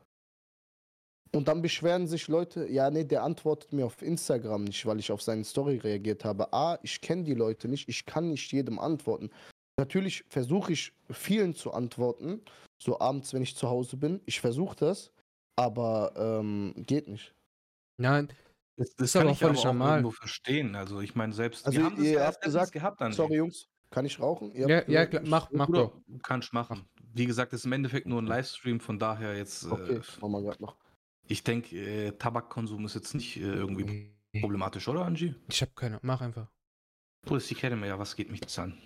Und dann beschweren sich Leute, ja, nee, der antwortet mir auf Instagram nicht, weil ich auf seine Story reagiert habe. A, ich kenne die Leute nicht, ich kann nicht jedem antworten. Natürlich versuche ich vielen zu antworten, so abends, wenn ich zu Hause bin. Ich versuche das, aber ähm, geht nicht. Nein, Das, das Ist kann aber ich aber völlig auch normal. irgendwo verstehen. Also ich meine, selbst Also haben ihr ja habt gesagt, gehabt, Andy. Sorry, Jungs, kann ich rauchen? Ihr ja, ja, gesagt, klar, mach, mach doch. kannst machen. Wie gesagt, das ist im Endeffekt nur ein Livestream, von daher jetzt, Okay, äh, machen wir gerade noch. ich denke, äh, Tabakkonsum ist jetzt nicht äh, irgendwie problematisch, oder Angie? Ich hab keine, mach einfach. Bruder, die kennen wir ja, was geht mich das an?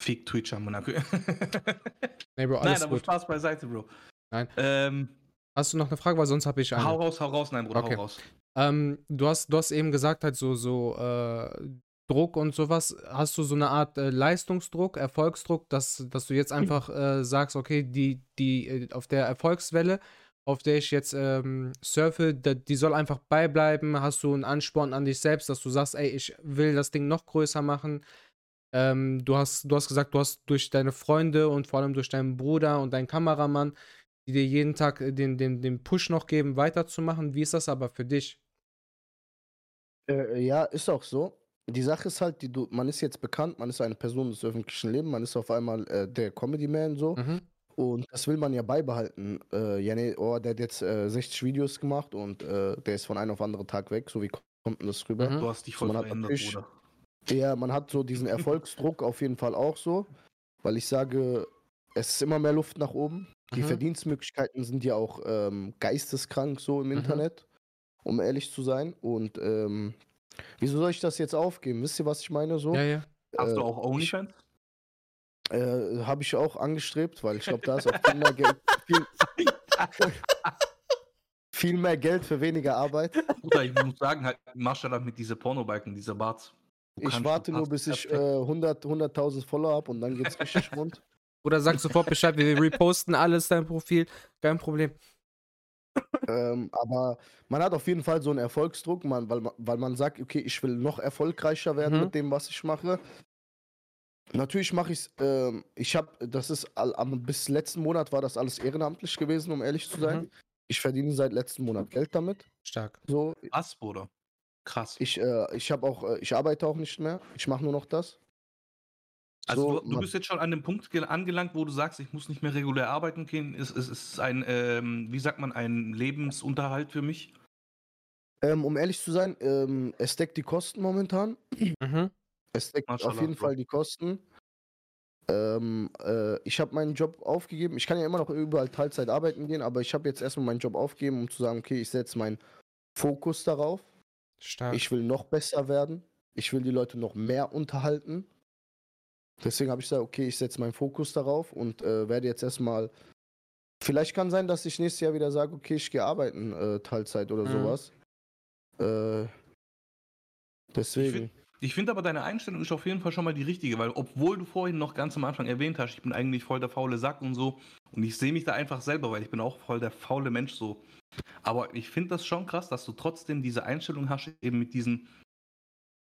Fick Twitch am Monaco. Nee, Bro, alles Nein, aber gut. Spaß beiseite, Bro. Nein. Ähm, Hast du noch eine Frage? Weil sonst habe ich eine. hau raus, hau raus, nein, Bruder, Okay. hau raus. Ähm, du, hast, du hast eben gesagt, halt so, so äh, Druck und sowas. Hast du so eine Art äh, Leistungsdruck, Erfolgsdruck, dass, dass du jetzt einfach äh, sagst, okay, die, die äh, auf der Erfolgswelle, auf der ich jetzt ähm, surfe, da, die soll einfach beibleiben. Hast du einen Ansporn an dich selbst, dass du sagst, ey, ich will das Ding noch größer machen. Ähm, du, hast, du hast gesagt, du hast durch deine Freunde und vor allem durch deinen Bruder und deinen Kameramann, die dir jeden Tag äh, den, den, den Push noch geben, weiterzumachen. Wie ist das aber für dich? Äh, ja, ist auch so. Die Sache ist halt, die, du, man ist jetzt bekannt, man ist eine Person des öffentlichen Lebens, man ist auf einmal äh, der Comedy-Man so. Mhm. Und das will man ja beibehalten. Äh, ja, nee, oh, der hat jetzt äh, 60 Videos gemacht und äh, der ist von einem auf anderen Tag weg. So wie kommt denn das rüber? Mhm. Du hast dich So, voll hat verändert, Bruder. Ja, man hat so diesen Erfolgsdruck auf jeden Fall auch so, weil ich sage, es ist immer mehr Luft nach oben. Die Mhm. Verdienstmöglichkeiten sind ja auch ähm, geisteskrank so im Mhm. Internet, um ehrlich zu sein. Und ähm, wieso soll ich das jetzt aufgeben? Wisst ihr, was ich meine so? Ja, ja. Hast Äh, du auch OnlyFans? Äh, Habe ich auch angestrebt, weil ich glaube, da ist auch viel mehr Geld, viel, viel mehr Geld für weniger Arbeit. Bruder, ich muss sagen, halt, Maschallah mit dieser Pornobalken, dieser Bart. Ich warte nur, bis ich äh, perfekt. 100 100.000 Follower habe und dann geht's richtig rund. Oder sag sofort Bescheid, wir reposten alles dein Profil. Kein Problem. Ähm, aber man hat auf jeden Fall so einen Erfolgsdruck, man, weil, man, weil man sagt, okay, ich will noch erfolgreicher werden Mhm. mit dem, was ich mache. Natürlich mache ich es, ähm, ich habe, das ist, all, am- bis letzten Monat war das alles ehrenamtlich gewesen, um ehrlich zu sein. Mhm. Ich verdiene seit letzten Monat Geld damit. Stark. So, Was, Bruder? Krass. ich, äh, ich habe auch, äh, ich arbeite auch nicht mehr. Ich mache nur noch das. Also so, du, du bist jetzt schon an dem Punkt ge- angelangt, wo du sagst, ich muss nicht mehr regulär arbeiten gehen. Es, es ist ein, ähm, wie sagt man, ein Lebensunterhalt für mich. Ähm, um ehrlich zu sein, ähm, es deckt die Kosten momentan. Mhm. Es deckt auf Maschallah, jeden Bro. Fall die Kosten. Ähm, äh, ich habe meinen Job aufgegeben. Ich kann ja immer noch überall Teilzeit arbeiten gehen, aber ich habe jetzt erstmal meinen Job aufgegeben, um zu sagen, okay, ich setze meinen Fokus darauf. Stark. Ich will noch besser werden. Ich will die Leute noch mehr unterhalten. Deswegen habe ich gesagt, okay, ich setze meinen Fokus darauf und äh, werde jetzt erstmal. Vielleicht kann sein, dass ich nächstes Jahr wieder sage, okay, ich gehe arbeiten, äh, Teilzeit oder Mhm. sowas. Äh, deswegen. Ich finde aber deine Einstellung ist auf jeden Fall schon mal die richtige, weil obwohl du vorhin noch ganz am Anfang erwähnt hast, ich bin eigentlich voll der faule Sack und so und ich sehe mich da einfach selber, weil ich bin auch voll der faule Mensch so. Aber ich finde das schon krass, dass du trotzdem diese Einstellung hast, eben mit diesen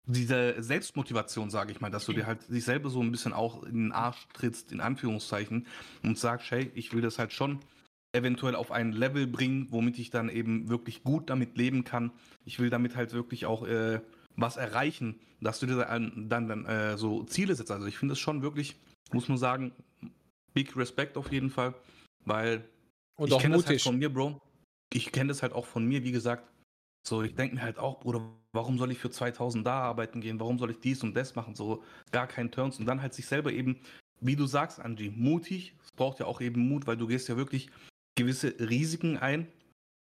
diese Selbstmotivation, sage ich mal, dass du dir halt dich selber so ein bisschen auch in den Arsch trittst, in Anführungszeichen, und sagst, hey, ich will das halt schon eventuell auf ein Level bringen, womit ich dann eben wirklich gut damit leben kann. Ich will damit halt wirklich auch äh, was erreichen, dass du dir dann, dann, dann äh, so Ziele setzt. Also ich finde es schon wirklich, muss man sagen, big Respect auf jeden Fall, weil Und ich kenne das halt von mir, Bro. Ich kenne das halt auch von mir, wie gesagt. So, ich denke mir halt auch, Bruder, warum soll ich für 2000 da arbeiten gehen? Warum soll ich dies und das machen? So, gar kein Turns. Und dann halt sich selber eben, wie du sagst, Angie, mutig. Es braucht ja auch eben Mut, weil du gehst ja wirklich gewisse Risiken ein.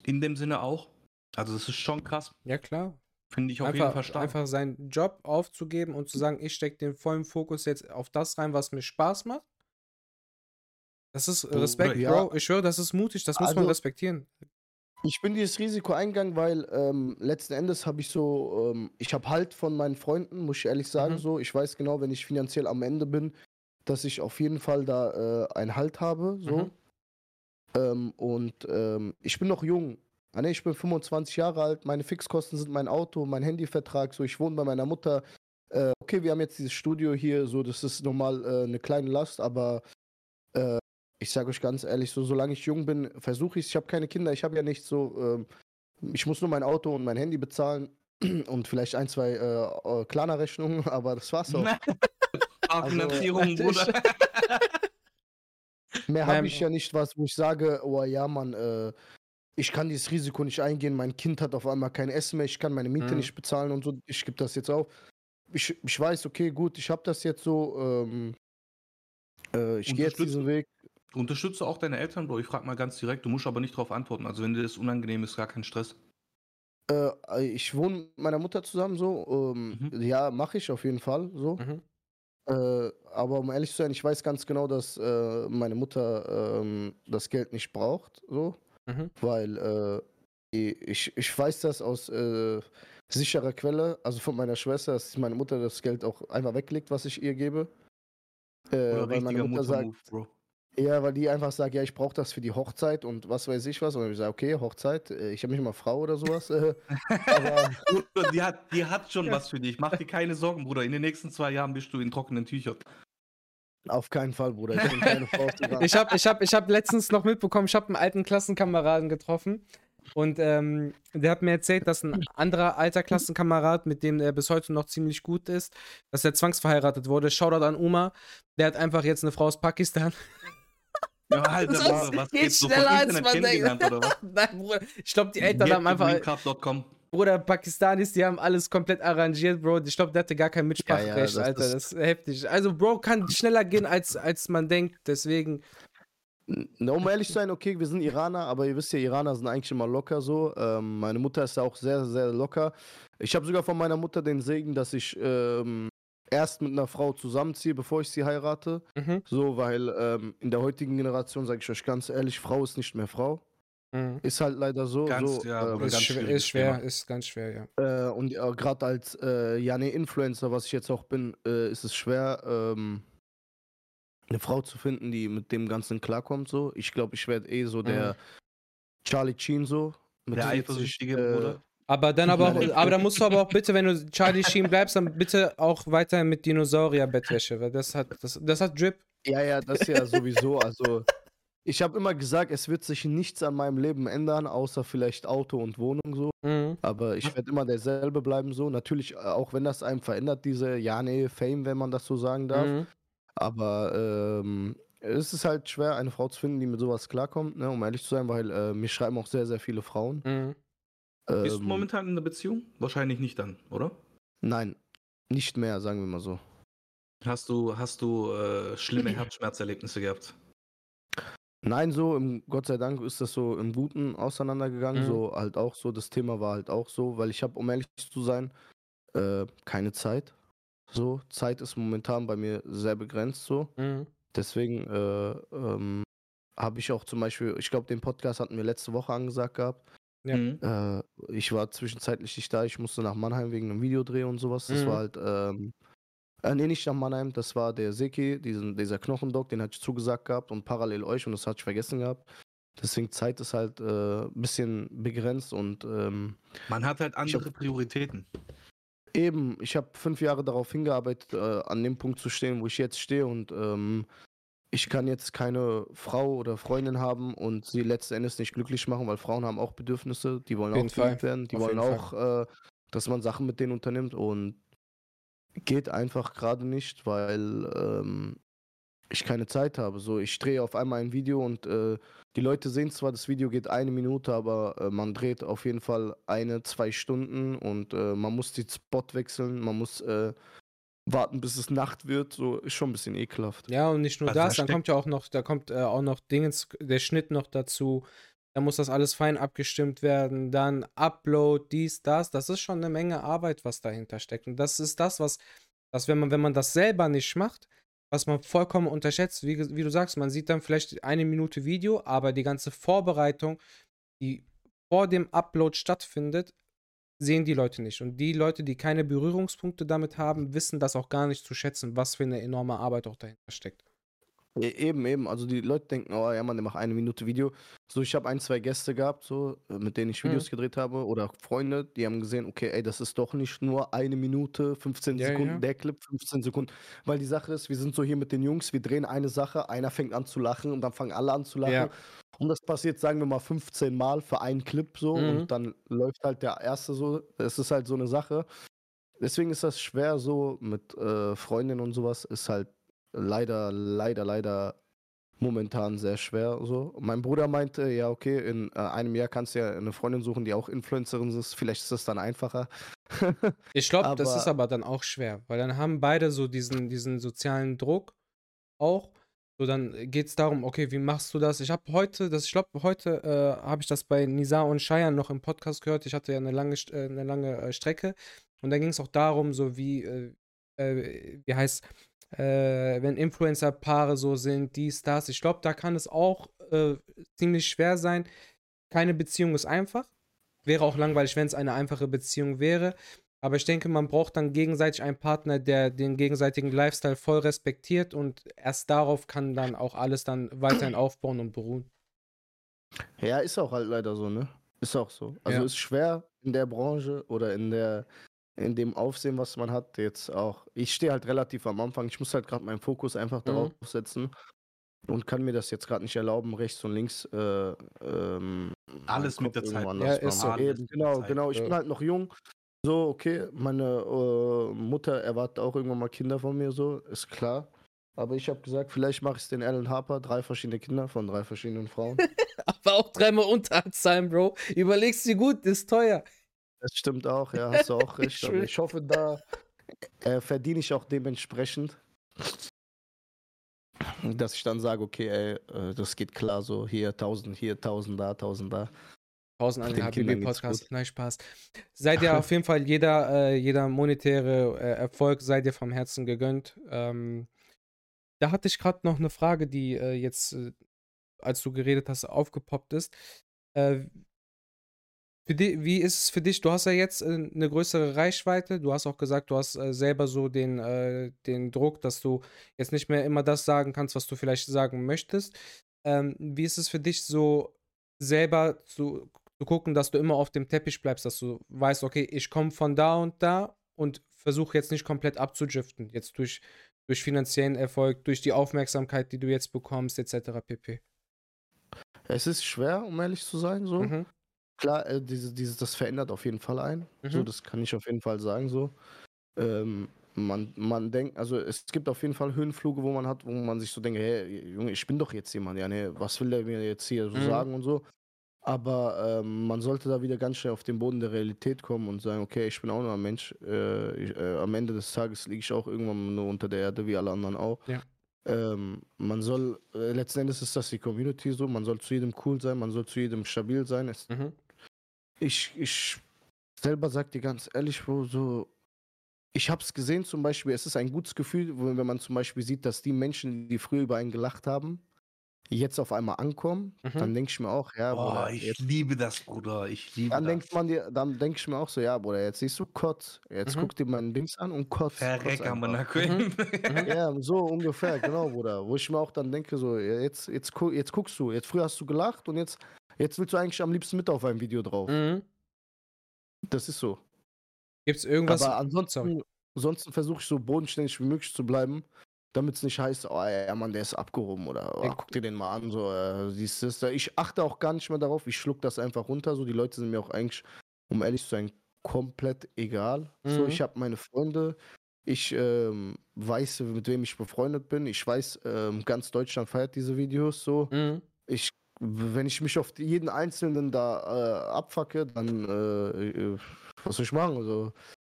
In dem Sinne auch. Also, das ist schon krass. Ja, klar. Finde ich auf jeden Fall Einfach, stark. einfach seinen Job aufzugeben und zu sagen, ich stecke den vollen Fokus jetzt auf das rein, was mir Spaß macht. Das ist Respekt, ja. Bro. Ich schwöre, das ist mutig. Das muss man Also- respektieren. Ich bin dieses Risiko eingegangen, weil ähm, letzten Endes habe ich so, ähm, ich habe halt von meinen Freunden, muss ich ehrlich sagen, Mhm. so. Ich weiß genau, wenn ich finanziell am Ende bin, dass ich auf jeden Fall da äh, einen Halt habe, so. Mhm. Ähm, und ähm, ich bin noch jung. ah nee, ich bin 25 Jahre alt, meine Fixkosten sind mein Auto, mein Handyvertrag, so ich wohne bei meiner Mutter. Äh, okay, wir haben jetzt dieses Studio hier, so das ist normal äh, eine kleine Last, aber äh, ich sage euch ganz ehrlich, so solange ich jung bin, versuche ich es. Ich habe keine Kinder, ich habe ja nichts so. ähm, ich muss nur mein Auto und mein Handy bezahlen und vielleicht ein, zwei äh, äh, Klarna-Rechnungen, aber das war's auch. Finanzierung, Also, Bruder. Mehr habe Ähm, ich ja nicht was, wo ich sage, oh ja, Mann, äh, ich kann dieses Risiko nicht eingehen, mein Kind hat auf einmal kein Essen mehr, ich kann meine Miete Mhm. nicht bezahlen und so, ich gebe das jetzt auf. Ich, ich weiß, okay, gut, ich habe das jetzt so, ähm, äh, ich gehe jetzt diesen Weg. Unterstütze auch deine Eltern, Bro. Ich frag mal ganz direkt, du musst aber nicht darauf antworten. Also wenn dir das unangenehm ist, gar kein Stress. Äh, ich wohne mit meiner Mutter zusammen so, ähm, Mhm. ja, mache ich auf jeden Fall so. Mhm. Äh, aber um ehrlich zu sein, ich weiß ganz genau, dass äh, meine Mutter ähm, das Geld nicht braucht, so. Mhm. weil äh, ich, ich weiß das aus äh, sicherer Quelle, also von meiner Schwester, dass meine Mutter das Geld auch einfach weglegt, was ich ihr gebe. Äh, Oder weil meine richtiger Mutter sagt, Bro. Ja, weil die einfach sagt, ja, ich brauche das für die Hochzeit und was weiß ich was. Und ich sage, okay, Hochzeit, äh, ich habe nicht mal Frau oder sowas. Aber Die hat, die hat schon was für dich. Mach dir keine Sorgen, Bruder. In den nächsten zwei Jahren bist du in trockenen Tüchern. auf keinen Fall, Bruder. Ich bin keine Frau. zu sagen. Ich habe ich hab, ich hab letztens noch mitbekommen, ich habe einen alten Klassenkameraden getroffen. Und ähm, der hat mir erzählt, dass ein anderer alter Klassenkamerad, mit dem er bis heute noch ziemlich gut ist, dass er zwangsverheiratet wurde. Shoutout an Uma. Der hat einfach jetzt eine Frau aus Pakistan. Ja, Alter, Das Bruder, was geht schneller, als Internet man denkt. Nein, Bruder. Ich glaube, die Eltern haben einfach. Bruder, Pakistanis, die haben alles komplett arrangiert, Bro. Ich glaube, der hatte gar kein Mitspracherecht, das Alter. ist- Das ist heftig. Also, Bro, kann schneller gehen, als, als man denkt. Deswegen. Na, um ehrlich zu sein, okay, wir sind Iraner, aber ihr wisst ja, Iraner sind eigentlich immer locker so. Ähm, meine Mutter ist ja auch sehr, sehr locker. Ich habe sogar von meiner Mutter den Segen, dass ich ähm, erst mit einer Frau zusammenziehe, bevor ich sie heirate. Mhm. So, weil ähm, in der heutigen Generation, sage ich euch ganz ehrlich, Frau ist nicht mehr Frau. Mhm. Ist halt leider so. Ganz, so ja, Bruder, Ist, ganz schwer, ist schwer, Thema. ist ganz schwer, ja. äh, und äh, gerade als äh, ja, nee, Influencer, was ich jetzt auch bin, äh, ist es schwer, ähm, eine Frau zu finden, die mit dem Ganzen klarkommt. So. Ich glaube, ich werde eh so der Charlie Sheen so. Mit Der 40, eifersüchtige äh, Bruder. Aber dann aber auch, aber dann musst du aber auch bitte, wenn du Charlie Sheen bleibst, dann bitte auch weiter mit Dinosaurier-Bettwäsche, weil das hat, das, das hat Drip. Ja, ja, das ja sowieso. Also, ich habe immer gesagt, es wird sich nichts an meinem Leben ändern, außer vielleicht Auto und Wohnung so. Mhm. Aber ich werde immer derselbe bleiben so. Natürlich, äh, auch wenn das einem verändert, diese, ja, nee, Fame, wenn man das so sagen darf. Mhm. Aber ähm, es ist halt schwer, eine Frau zu finden, die mit sowas klarkommt, ne, um ehrlich zu sein, weil äh, mir schreiben auch sehr, sehr viele Frauen. Mhm. Bist du Ähm, momentan in einer Beziehung? Wahrscheinlich nicht dann, oder? Nein, nicht mehr, sagen wir mal so. Hast du, hast du äh, schlimme Herzschmerzerlebnisse gehabt? Nein, so, im, Gott sei Dank ist das so im Guten auseinandergegangen. Mhm. So halt auch so, das Thema war halt auch so, weil ich habe, um ehrlich zu sein, äh, keine Zeit. So, Zeit ist momentan bei mir sehr begrenzt so. Mhm. Deswegen äh, ähm, habe ich auch zum Beispiel, ich glaube, den Podcast hatten wir letzte Woche angesagt gehabt. Ja. Mhm. Äh, ich war zwischenzeitlich nicht da, ich musste nach Mannheim wegen einem Videodreh und sowas. Das Mhm. war halt, ähm, äh, nee, nicht nach Mannheim, das war der Seki, diesen, dieser Knochendog, den hatte ich zugesagt gehabt und parallel euch und das hatte ich vergessen gehabt. Deswegen Zeit ist halt äh, ein bisschen begrenzt und ähm, Man hat halt Ich hab- andere Prioritäten. eben, ich habe fünf Jahre darauf hingearbeitet, äh, an dem Punkt zu stehen, wo ich jetzt stehe und ähm, ich kann jetzt keine Frau oder Freundin haben und sie letzten Endes nicht glücklich machen, weil Frauen haben auch Bedürfnisse, die wollen auch geliebt werden, die Auf wollen auch, äh, dass man Sachen mit denen unternimmt und geht einfach gerade nicht, weil ähm, ich keine Zeit habe. So, ich drehe auf einmal ein Video und äh, die Leute sehen zwar, das Video geht eine Minute, aber äh, man dreht auf jeden Fall eine, zwei Stunden und äh, man muss den Spot wechseln, man muss äh, warten, bis es Nacht wird. So ist schon ein bisschen ekelhaft. Ja, und nicht nur Also da das, dann steckt- kommt ja auch noch, da kommt äh, auch noch Dingens, der Schnitt noch dazu. Da muss das alles fein abgestimmt werden. Dann Upload, dies, das. Das ist schon eine Menge Arbeit, was dahinter steckt. Und das ist das, was, was wenn man, wenn man das selber nicht macht, was man vollkommen unterschätzt, wie, wie du sagst, man sieht dann vielleicht eine Minute Video, aber die ganze Vorbereitung, die vor dem Upload stattfindet, sehen die Leute nicht. Und die Leute, die keine Berührungspunkte damit haben, wissen das auch gar nicht zu schätzen, was für eine enorme Arbeit auch dahinter steckt. Eben, eben. Also die Leute denken, oh ja, man, der macht eine Minute Video. So, ich habe ein, zwei Gäste gehabt, so, äh, mit denen ich Mhm. Videos gedreht habe oder Freunde, die haben gesehen, okay, ey, das ist doch nicht nur eine Minute, 15 Ja, Sekunden, ja. der Clip 15 Sekunden. Weil die Sache ist, wir sind so hier mit den Jungs, wir drehen eine Sache, einer fängt an zu lachen und dann fangen alle an zu lachen. Ja. Und das passiert, sagen wir mal, 15 Mal für einen Clip so Mhm. und dann läuft halt der erste so. Es ist halt so eine Sache. Deswegen ist das schwer so mit äh, Freundinnen und sowas, ist halt leider, leider, leider momentan sehr schwer so. Mein Bruder meinte, ja, okay, in äh, einem Jahr kannst du ja eine Freundin suchen, die auch Influencerin ist. Vielleicht ist das dann einfacher. Ich glaube, das ist aber dann auch schwer, weil dann haben beide so diesen, diesen sozialen Druck auch. So, dann geht es darum, okay, wie machst du das? Ich habe heute, das, ich glaube, heute äh, habe ich das bei Nisa und Cheyenne noch im Podcast gehört. Ich hatte ja eine lange, äh, eine lange äh, Strecke und da ging es auch darum, so wie, äh, äh, wie heißt, äh, wenn Influencer-Paare so sind, dies, das. Ich glaube, da kann es auch äh, ziemlich schwer sein. Keine Beziehung ist einfach. Wäre auch langweilig, wenn es eine einfache Beziehung wäre. Aber ich denke, man braucht dann gegenseitig einen Partner, der den gegenseitigen Lifestyle voll respektiert und erst darauf kann dann auch alles dann weiterhin aufbauen und beruhen. Ja, ist auch halt leider so, ne? Ist auch so. Also Ja. ist schwer in der Branche oder in der in dem Aufsehen, was man hat, jetzt auch. Ich stehe halt relativ am Anfang. Ich muss halt gerade meinen Fokus einfach darauf setzen und kann mir das jetzt gerade nicht erlauben, rechts und links äh, ähm, Alles mit der Kopf Zeit. Ja, ist so. Eben, genau, genau. Ich bin halt noch jung. So, okay, meine äh, Mutter erwartet auch irgendwann mal Kinder von mir, so, ist klar. Aber ich habe gesagt, vielleicht mache ich es den Alan Harper, drei verschiedene Kinder von drei verschiedenen Frauen. Aber auch dreimal Unterzahlen, Bro. Überlegst du gut, ist teuer. Das stimmt auch, ja, hast du auch Ich recht. schwör. ich hoffe, da äh, verdiene ich auch dementsprechend, dass ich dann sage, okay, ey, äh, das geht klar, so hier 1000, hier 1000 da, 1000 da. Tausend an Den HBB-Podcast. Nein, Spaß. Seid ihr auf jeden Fall jeder, äh, jeder monetäre äh, Erfolg, seid ihr vom Herzen gegönnt. Ähm, da hatte ich gerade noch eine Frage, die äh, jetzt, äh, als du geredet hast, aufgepoppt ist. Äh, für di wie ist es für dich? Du hast ja jetzt äh, eine größere Reichweite. Du hast auch gesagt, du hast äh, selber so den, äh, den Druck, dass du jetzt nicht mehr immer das sagen kannst, was du vielleicht sagen möchtest. Ähm, wie ist es für dich so selber zu, zu gucken, dass du immer auf dem Teppich bleibst, dass du weißt, okay, ich komme von da und da und versuche jetzt nicht komplett abzudriften, jetzt durch, durch finanziellen Erfolg, durch die Aufmerksamkeit, die du jetzt bekommst, etc. pp. Es ist schwer, um ehrlich zu sein, so. Mhm. Klar, äh, diese, dieses, das verändert auf jeden Fall ein. So, Mhm. das kann ich auf jeden Fall sagen, so. Ähm, man, man denkt, also es gibt auf jeden Fall Höhenfluge, wo man hat, wo man sich so denkt, hey, Junge, ich bin doch jetzt jemand, ja, ne, was will der mir jetzt hier so Mhm. sagen und so. Aber ähm, man sollte da wieder ganz schnell auf den Boden der Realität kommen und sagen, okay, ich bin auch nur ein Mensch. Äh, ich, äh, am Ende des Tages liege ich auch irgendwann nur unter der Erde, wie alle anderen auch. Ja. Ähm, man soll, äh, letzten Endes ist das die Community so, man soll zu jedem cool sein, man soll zu jedem stabil sein. Es, Mhm. Ich, ich selber sag dir ganz ehrlich, Bro, so, ich hab's gesehen zum Beispiel, es ist ein gutes Gefühl, wo- wenn man zum Beispiel sieht, dass die Menschen, die früher über einen gelacht haben, jetzt auf einmal ankommen, Mhm. dann denke ich mir auch, ja, Boah, Bruder, ich jetzt, liebe das, Bruder. Ich liebe dann das. denkt man dir, dann denke ich mir auch so, ja, Bruder, jetzt siehst du Kotz, jetzt Mhm. guck dir meinen Dings an und Kotz. Verreck kotz am einfach. Queen. Ja, so ungefähr, genau, Bruder. Wo ich mir auch dann denke, so, jetzt, jetzt, jetzt guckst du, jetzt früher hast du gelacht und jetzt, jetzt willst du eigentlich am liebsten mit auf einem Video drauf. Mhm. Das ist so. Gibt es irgendwas? Aber ansonsten, ansonsten versuche ich so bodenständig wie möglich zu bleiben, damit es nicht heißt, oh ja, Mann, der ist abgehoben oder oh, guck dir den mal an. So, äh, siehst da. Ich achte auch gar nicht mehr darauf, ich schluck das einfach runter. So, die Leute sind mir auch eigentlich, um ehrlich zu sein, komplett egal. So, Mhm. ich habe meine Freunde, ich ähm, weiß, mit wem ich befreundet bin. Ich weiß, ähm, ganz Deutschland feiert diese Videos so. Mhm. Ich, wenn ich mich auf jeden Einzelnen da äh, abfacke, dann äh, äh, was soll ich machen? Also,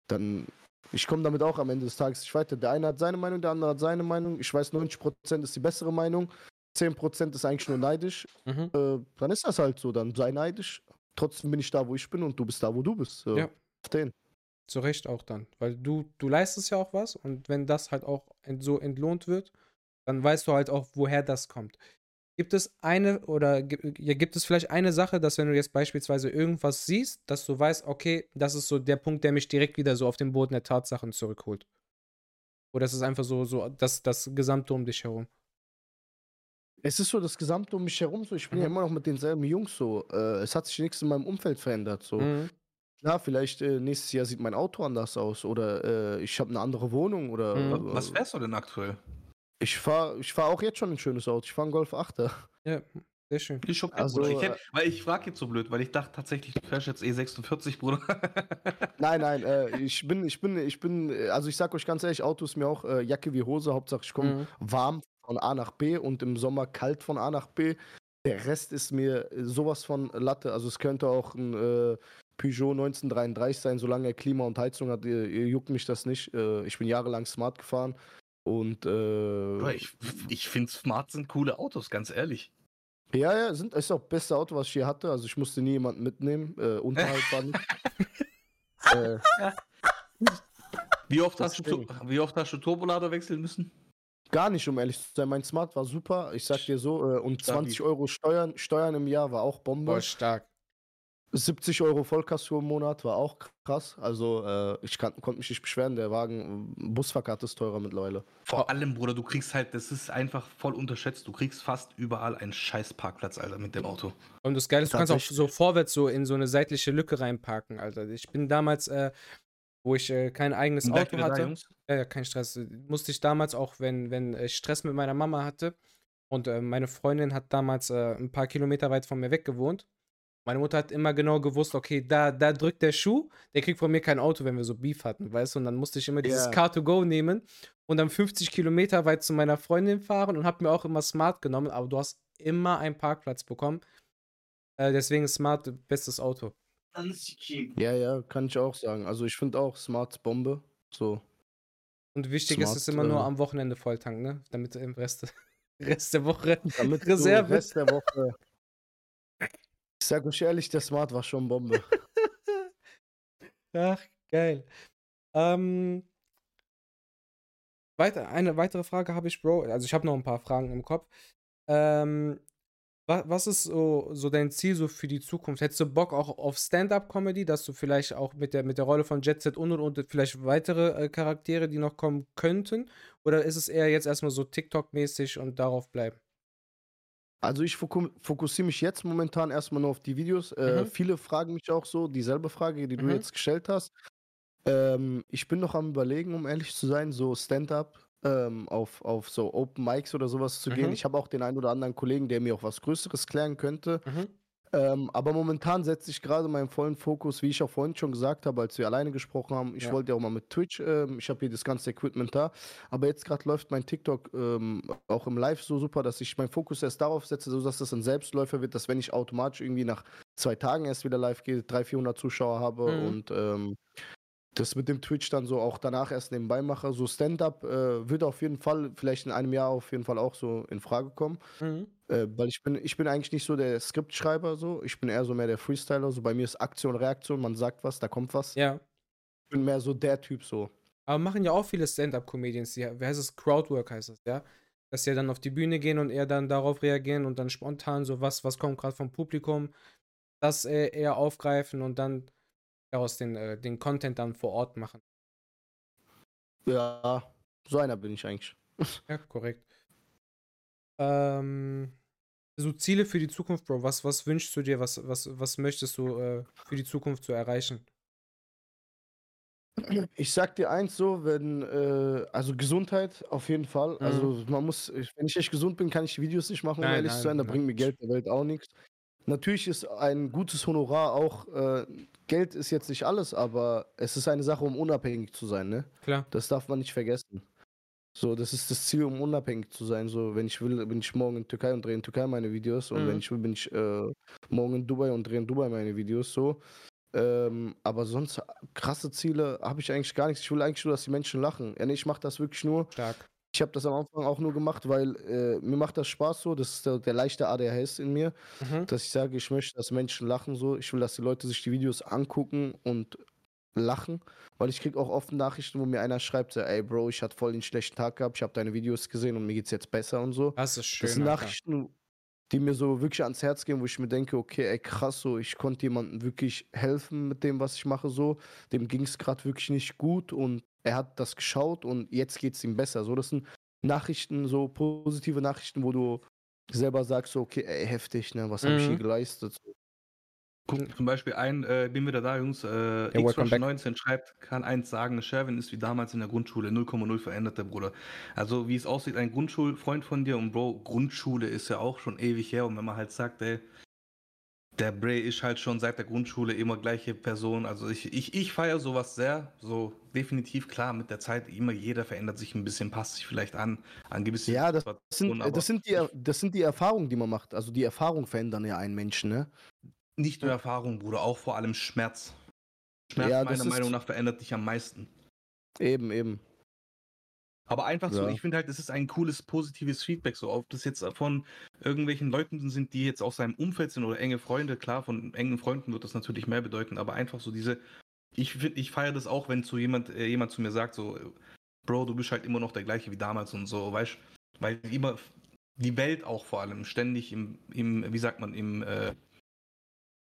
dann, ich komme damit auch am Ende des Tages nicht weiter. Der eine hat seine Meinung, der andere hat seine Meinung. Ich weiß, 90% ist die bessere Meinung, 10% ist eigentlich nur neidisch. Mhm. Äh, dann ist das halt so, dann sei neidisch. Trotzdem bin ich da, wo ich bin und du bist da, wo du bist. Ja. Auf den. Zu Recht auch dann. Weil du, du leistest ja auch was und wenn das halt auch so entlohnt wird, dann weißt du halt auch, woher das kommt. Gibt es eine oder ja, gibt es vielleicht eine Sache, dass wenn du jetzt beispielsweise irgendwas siehst, dass du weißt, okay, das ist so der Punkt, der mich direkt wieder so auf den Boden der Tatsachen zurückholt? Oder ist es einfach so, so das, das Gesamte um dich herum? Es ist so das Gesamte um mich herum so. Ich bin ja Mhm. immer noch mit denselben Jungs so. Äh, es hat sich nichts in meinem Umfeld verändert so. Mhm. Klar, vielleicht äh, nächstes Jahr sieht mein Auto anders aus oder äh, ich habe eine andere Wohnung oder Mhm. äh, Was fährst du denn aktuell? Ich fahre ich fahr auch jetzt schon ein schönes Auto. Ich fahre einen Golf 8er. Ja, sehr schön. Ich schon Also, Bruder. Ich hätt, äh, weil ich frage jetzt so blöd, weil ich dachte tatsächlich, du fährst jetzt E46, Bruder. Nein, nein, äh, ich bin, ich bin, ich bin, äh, also ich sag euch ganz ehrlich, Auto ist mir auch äh, Jacke wie Hose. Hauptsache ich komme Mhm. warm von A nach B und im Sommer kalt von A nach B. Der Rest ist mir äh, sowas von Latte. Also es könnte auch ein äh, Peugeot 1933 sein, solange er Klima und Heizung hat, äh, juckt mich das nicht. Äh, ich bin jahrelang Smart gefahren und äh, ich ich finde Smart sind coole Autos, ganz ehrlich. ja, ja, sind, ist auch das beste Auto, was ich hier hatte. Also ich musste nie jemanden mitnehmen. Äh, Unterhalt war nicht. äh, Wie oft, hast du, wie oft hast du Turbolader wechseln müssen? Gar nicht, um ehrlich zu sein. Mein Smart war super. Ich sag dir so, äh, und Stabil. 20 Euro Steuern, Steuern im Jahr war auch Bombe. Boah, stark. 70 Euro Vollkasko im Monat war auch krass. Also äh, ich kann, konnte mich nicht beschweren. Der Wagen, Busfahrkarte ist teurer mittlerweile. Vor allem, Bruder, du kriegst halt, das ist einfach voll unterschätzt. Du kriegst fast überall einen scheiß Parkplatz, Alter, mit dem Auto. Und das Geile ist, du kannst auch so vorwärts so in so eine seitliche Lücke reinparken, Alter. Ich bin damals, äh, wo ich äh, kein eigenes Auto ihr da, hatte. Jungs? Ja, ja, kein Stress. Musste ich damals auch, wenn, wenn ich Stress mit meiner Mama hatte und äh, meine Freundin hat damals äh, ein paar Kilometer weit von mir weg gewohnt. Meine Mutter hat immer genau gewusst, okay, da, da drückt der Schuh, der kriegt von mir kein Auto, wenn wir so Beef hatten, weißt du? Und dann musste ich immer dieses Ja. Car2Go nehmen und dann 50 Kilometer weit zu meiner Freundin fahren und hab mir auch immer Smart genommen, aber du hast immer einen Parkplatz bekommen. Äh, deswegen ist Smart bestes Auto. Ja, ja, kann ich auch sagen. Also ich finde auch Smart Bombe. So. Und wichtig ist Smart, es immer nur äh, am Wochenende volltanken, ne? Damit du im Rest, Rest der Woche Damit Reserve. du Rest der Woche. Ich sag euch ehrlich, der Smart war schon Bombe. Ach, geil. Ähm, weiter, eine weitere Frage habe ich, Bro. Also ich habe noch ein paar Fragen im Kopf. Ähm, wa was ist so, so dein Ziel so für die Zukunft? Hättest du Bock auch auf Stand-up-Comedy, dass du vielleicht auch mit der, mit der Rolle von Jet Set und und und vielleicht weitere äh, Charaktere, die noch kommen könnten? Oder ist es eher jetzt erstmal so TikTok-mäßig und darauf bleiben? Also ich foku fokussiere mich jetzt momentan erstmal nur auf die Videos. Äh, Mhm. Viele fragen mich auch so, dieselbe Frage, die du Mhm. jetzt gestellt hast. Ähm, ich bin noch am überlegen, um ehrlich zu sein, so Stand-up ähm, auf, auf so Open Mics oder sowas zu gehen. Mhm. Ich habe auch den einen oder anderen Kollegen, der mir auch was Größeres klären könnte. Ähm, aber momentan setze ich gerade meinen vollen Fokus, wie ich auch vorhin schon gesagt habe, als wir alleine gesprochen haben. Ich Ja. wollte ja auch mal mit Twitch, ähm, ich habe hier das ganze Equipment da. Aber jetzt gerade läuft mein TikTok ähm, auch im Live so super, dass ich meinen Fokus erst darauf setze, sodass das ein Selbstläufer wird, dass wenn ich automatisch irgendwie nach zwei Tagen erst wieder live gehe, 300, 400 Zuschauer habe Mhm. und ähm, das mit dem Twitch dann so auch danach erst nebenbei mache. So Stand-up äh, wird auf jeden Fall, vielleicht in einem Jahr auf jeden Fall auch so in Frage kommen. Mhm. Äh, weil ich bin, ich bin eigentlich nicht so der Skriptschreiber so. Ich bin eher so mehr der Freestyler. So bei mir ist Aktion, Reaktion, man sagt was, da kommt was. Ja. Ich bin mehr so der Typ so. Aber machen ja auch viele Stand-up-Comedians, die, wie heißt es, Crowdwork heißt es, ja? Dass sie ja dann auf die Bühne gehen und eher dann darauf reagieren und dann spontan so was, was kommt gerade vom Publikum, das äh, eher aufgreifen und dann daraus den, äh, den Content dann vor Ort machen. Ja, so einer bin ich eigentlich. Ja, korrekt. Ähm, so Ziele für die Zukunft, Bro. Was, was wünschst du dir? Was, was, was möchtest du äh, für die Zukunft so erreichen? Ich sag dir eins so, wenn, äh, also Gesundheit auf jeden Fall. Mhm. Also man muss, wenn ich echt gesund bin, kann ich die Videos nicht machen, um Nein, ehrlich nein, zu sein. Da nein. bringt mir Geld der Welt auch nichts. Natürlich ist ein gutes Honorar auch, äh, Geld ist jetzt nicht alles, aber es ist eine Sache, um unabhängig zu sein, ne? Klar. Das darf man nicht vergessen. So, das ist das Ziel, um unabhängig zu sein. So, wenn ich will, bin ich morgen in Türkei und drehe in Türkei meine Videos. Und Mhm. wenn ich will, bin ich äh, morgen in Dubai und drehe in Dubai meine Videos. So. Ähm, aber sonst krasse Ziele habe ich eigentlich gar nichts. Ich will eigentlich nur, dass die Menschen lachen. Ja, nee, ich mache das wirklich nur. Stark. Ich habe das am Anfang auch nur gemacht, weil äh, mir macht das Spaß so. Das ist der, der leichte ADHS in mir, Mhm. dass ich sage, ich möchte, dass Menschen lachen so. Ich will, dass die Leute sich die Videos angucken und lachen, weil ich kriege auch oft Nachrichten, wo mir einer schreibt, ey Bro, ich hatte voll den schlechten Tag gehabt, ich habe deine Videos gesehen und mir geht's jetzt besser und so. Das ist schön. Das sind Alter. Nachrichten, die mir so wirklich ans Herz gehen, wo ich mir denke, okay, ey krass, so ich konnte jemandem wirklich helfen mit dem, was ich mache, so. Dem ging es gerade wirklich nicht gut und er hat das geschaut und jetzt geht es ihm besser. So, das sind Nachrichten, so positive Nachrichten, wo du selber sagst, so, okay, ey, heftig, ne, was habe ich hier Mhm. geleistet? Guck, zum Beispiel ein, äh, bin wieder da, Jungs, äh, back. X19 schreibt, kann eins sagen, Sherwin ist wie damals in der Grundschule, 0,0 verändert der Bruder. Also wie es aussieht, ein Grundschulfreund von dir und Bro, Grundschule ist ja auch schon ewig her und wenn man halt sagt, ey, der Bray ist halt schon seit der Grundschule immer gleiche Person. Also ich, ich, ich feiere sowas sehr, so definitiv klar mit der Zeit, immer jeder verändert sich ein bisschen, passt sich vielleicht an, an gewisse Ja, das sind, das, sind die, das sind die Erfahrungen, die man macht. Also die Erfahrungen verändern ja einen Menschen, ne? nicht nur Erfahrung, Bruder, auch vor allem Schmerz. Schmerz Ja, meiner Meinung nach verändert dich am meisten. Eben, eben. Aber einfach so, Ja. ich finde halt, es ist ein cooles, positives Feedback, so ob das jetzt von irgendwelchen Leuten sind, die jetzt aus seinem Umfeld sind oder enge Freunde, klar, von engen Freunden wird das natürlich mehr bedeuten, aber einfach so diese, ich finde, ich feiere das auch, wenn zu jemand, äh, jemand zu mir sagt, so, Bro, du bist halt immer noch der gleiche wie damals und so, weißt weil immer die Welt auch vor allem ständig im, im wie sagt man, im, äh,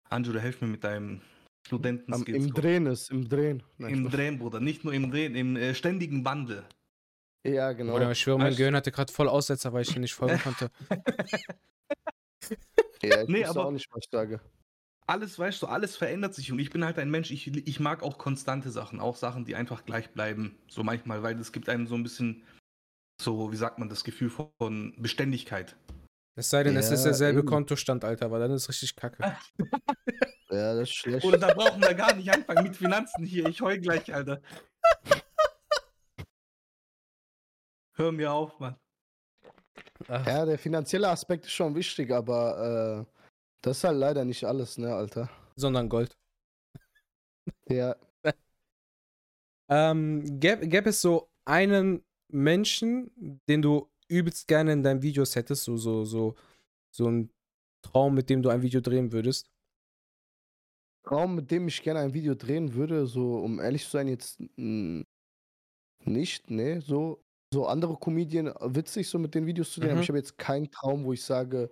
Angelo, helf mir mit deinem Am, Studenten-Skills. Im Drehen ist, im Drehen. Nein, Im. Drehen, Bruder, nicht nur im Drehen, im äh, ständigen Wandel. Ja, genau. Oder ich schwöre, mein Gehirn hatte gerade voll Aussetzer, weil ich hier nicht folgen konnte. Ja, ich Nee, aber- auch nicht, was ich sage. alles, weißt du, alles verändert sich und ich bin halt ein Mensch, ich, ich mag auch konstante Sachen, auch Sachen, die einfach gleich bleiben, so manchmal, weil es gibt einem so ein bisschen, so, wie sagt man, das Gefühl von Beständigkeit. Es sei denn, es ist Ja, derselbe eben. Kontostand, Alter, weil dann ist richtig kacke. Ja, das ist schlecht. Oder da brauchen wir gar nicht anfangen mit Finanzen hier, ich heul gleich, Alter. Hör mir auf, Mann. Ach, Ja, der finanzielle Aspekt ist schon wichtig, aber äh, das ist halt leider nicht alles, ne, Alter. sondern Gold. Ja, Ähm, gäbe gäb es so einen Menschen, den du übelst gerne in deinen Videos hättest, so, so, so, so ein Traum, mit dem du ein Video drehen würdest? Raum, mit dem ich gerne ein Video drehen würde, so um ehrlich zu sein, jetzt nicht, ne, so. So andere Comedien, äh, witzig so mit den Videos zu aber Mhm. ich habe jetzt keinen Traum, wo ich sage,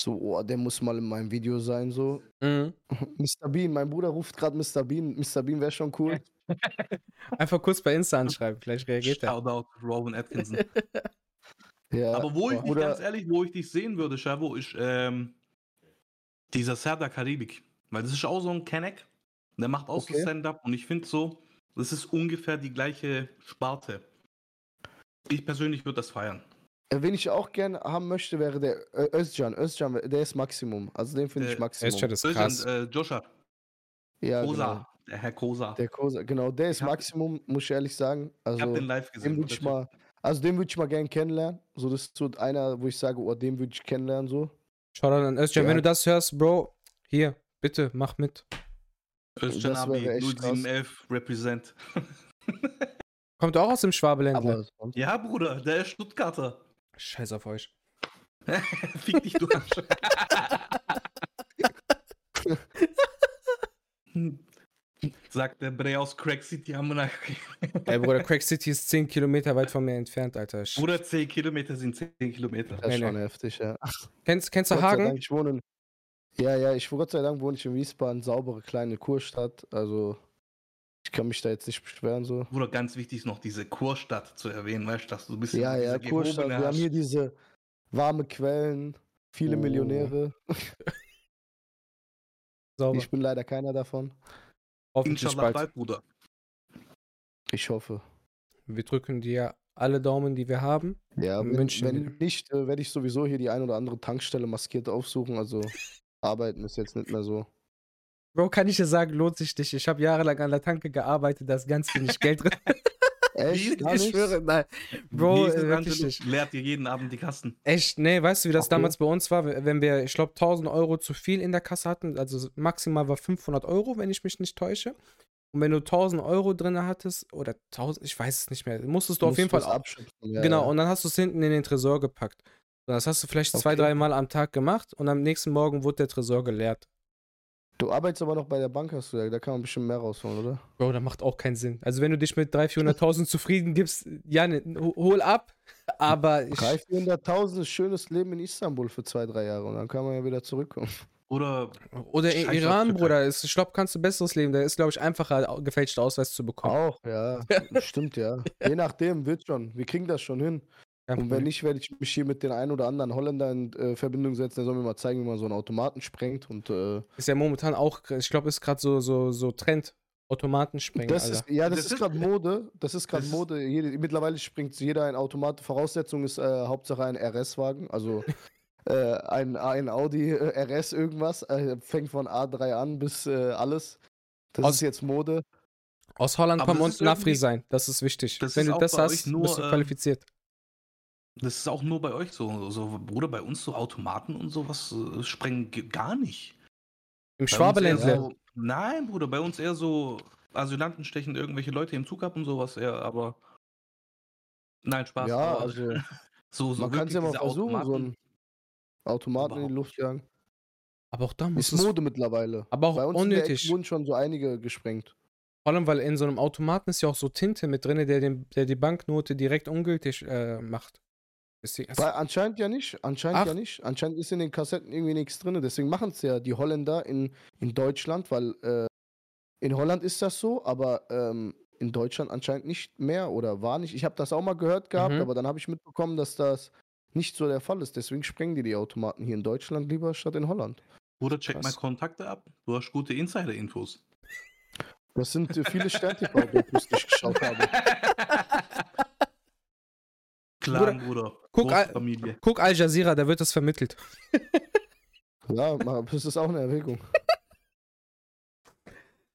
so, oh, der muss mal in meinem Video sein, so. Mhm. Mr. Bean, mein Bruder ruft gerade Mr. Bean. Mr. Bean wäre schon cool. Einfach kurz bei Insta anschreiben, vielleicht reagiert er. Shoutout Robin Atkinson. Ja, Aber wo ich dich ganz ehrlich, wo ich dich sehen würde, Chavo, ist ähm, dieser Serdar Karibik. Weil das ist auch so ein Kenneck. Der macht auch so Okay. Stand-up und ich finde so, das ist ungefähr die gleiche Sparte. Ich persönlich würde das feiern. Äh, Wen ich auch gerne haben möchte, wäre der Ö- Özcan. Özcan, der ist Maximum. Also den finde ich Äh, Maximum. Özcan ist Özcan, krass. Äh, Joshua, ja, Kosa, genau. der Herr Kosa. Der Kosa, genau, der ist Ich hab- Maximum, muss ich ehrlich sagen. ich habe Also den live gesehen. den würde ich mal, also den würde ich mal gerne kennenlernen. So, das ist so einer, wo ich sage, oh, den würde ich kennenlernen, so. Schau dann an Özcan, Ja. wenn du das hörst, Bro, hier, bitte, mach mit. Özcan Abi, wäre echt krass. 0711 Represent. Kommt auch aus dem sonst- ja, Bruder, der ist Stuttgarter. Scheiß auf euch. Fick dich, du Arsch. Sagt der Bre aus Crack City am Monarch. Ey, Bruder, Crack City ist 10 Kilometer weit von mir entfernt, Alter. Sch- Bruder, 10 Kilometer sind 10 Kilometer. das ist Nee, schon nee. heftig, ja. Kennst, kennst du Hagen? Dank, ich wohne in, ja, ja, ich Gott sei Dank wohne ich in Wiesbaden, saubere kleine Kurstadt. Also ich kann mich da jetzt nicht beschweren, so. Bruder, ganz wichtig ist noch diese Kurstadt zu erwähnen, weißt du, dass du ein bisschen Ja, diese ja, Kurstadt. Wir haben hier diese warme Quellen, viele Oh. Millionäre. Sauber. Ich bin leider keiner davon. Hoffentlich Inshallah bald. bald, Bruder. Ich hoffe. Wir drücken dir alle Daumen, die wir haben. Ja, wenn, München wenn nicht, äh, werde ich sowieso hier die ein oder andere Tankstelle maskiert aufsuchen. Also arbeiten ist jetzt nicht mehr so. Bro, kann ich dir sagen, lohnt sich nicht. Ich habe jahrelang an der Tanke gearbeitet, da ist ganz wenig Geld drin. Echt? Gar ich schwöre, nein. Bro, es, äh, wirklich nicht. Leert ihr jeden Abend die Kassen. Echt, nee, weißt du, wie das Okay. damals bei uns war? Wenn wir, ich glaube, 1000 Euro zu viel in der Kasse hatten, also maximal war 500 Euro, wenn ich mich nicht täusche. Und wenn du 1000 Euro drin hattest, oder 1000, ich weiß es nicht mehr, musstest du auf jeden Fall abschöpfen, ja, Genau, ja. und dann hast du es hinten in den Tresor gepackt. Das hast du vielleicht zwei, Okay. drei Mal am Tag gemacht und am nächsten Morgen wurde der Tresor geleert. Du arbeitest aber noch bei der Bank, hast du ja. Da kann man bestimmt mehr rausholen, oder? Bro, das macht auch keinen Sinn. Also wenn du dich mit 300.000, 400.000 zufrieden gibst, ja, ne, ho- hol ab. Aber ich, 300.000, 400.000 ist schönes Leben in Istanbul für zwei, drei Jahre. Und dann kann man ja wieder zurückkommen. Oder oder in Iran. Bruder, ist, ich glaube, kannst du besseres Leben. Da ist, glaube ich, einfacher, gefälschte Ausweis zu bekommen. Auch, ja. Stimmt, ja. Je nachdem, wird schon. Wir kriegen das schon hin. Kein Und wenn nicht, werde ich mich hier mit den ein oder anderen Holländer in äh, Verbindung setzen. Der soll mir mal zeigen, wie man so einen Automaten sprengt. Und äh, Ist ja momentan auch, ich glaube, ist gerade so, so, so Trend. Automaten sprengen, das ist, ja, das, Das ist ist- gerade Mode. Das ist gerade Mode. Jede, mittlerweile springt jeder ein Automat. Voraussetzung ist äh, Hauptsache ein RS-Wagen. Also äh, ein, ein Audi äh, RS irgendwas. Äh, fängt von A3 an bis äh, alles. Das Aus- ist jetzt Mode. Aus Holland kommen und Nafri sein. Das ist wichtig. Das Wenn ist du das hast, nur, bist du ähm, qualifiziert. Das ist auch nur bei euch so. so Bruder, bei uns so Automaten und sowas äh, sprengen ge- gar nicht. Im Schwabeländle. So, nein, Bruder, bei uns eher so Asylanten stechen irgendwelche Leute im Zug ab und sowas eher, aber. Nein, Spaß. ja, aber also so, so man kann es ja mal versuchen, so Automaten- einen Automaten in die Luft jagen. Aber auch da muss Ist. Mode mittlerweile. Aber auch Bei uns unnötig. wurden schon so einige gesprengt. Vor allem, weil in so einem Automaten ist ja auch so Tinte mit drin, der, den, der die Banknote direkt ungültig äh, macht. Deswegen, Weil anscheinend ja nicht. Anscheinend Ach. ja nicht. Anscheinend ist in den Kassetten irgendwie nichts drin. Deswegen machen es ja die Holländer in, in Deutschland, weil äh, in Holland ist das so, aber ähm, in Deutschland anscheinend nicht mehr oder war nicht. Ich habe das auch mal gehört gehabt, Mhm. aber dann habe ich mitbekommen, dass das nicht so der Fall ist. Deswegen sprengen die die Automaten hier in Deutschland lieber statt in Holland. Bruder, check Krass. mal Kontakte ab. Du hast gute Insider-Infos. Das sind äh, viele Stern-TV-Dokus, die ich geschaut habe. Clan, Bruder. Guck, Große Al-. Guck Al Jazeera, da wird das vermittelt. Ja, mal- das ist auch eine Erwägung.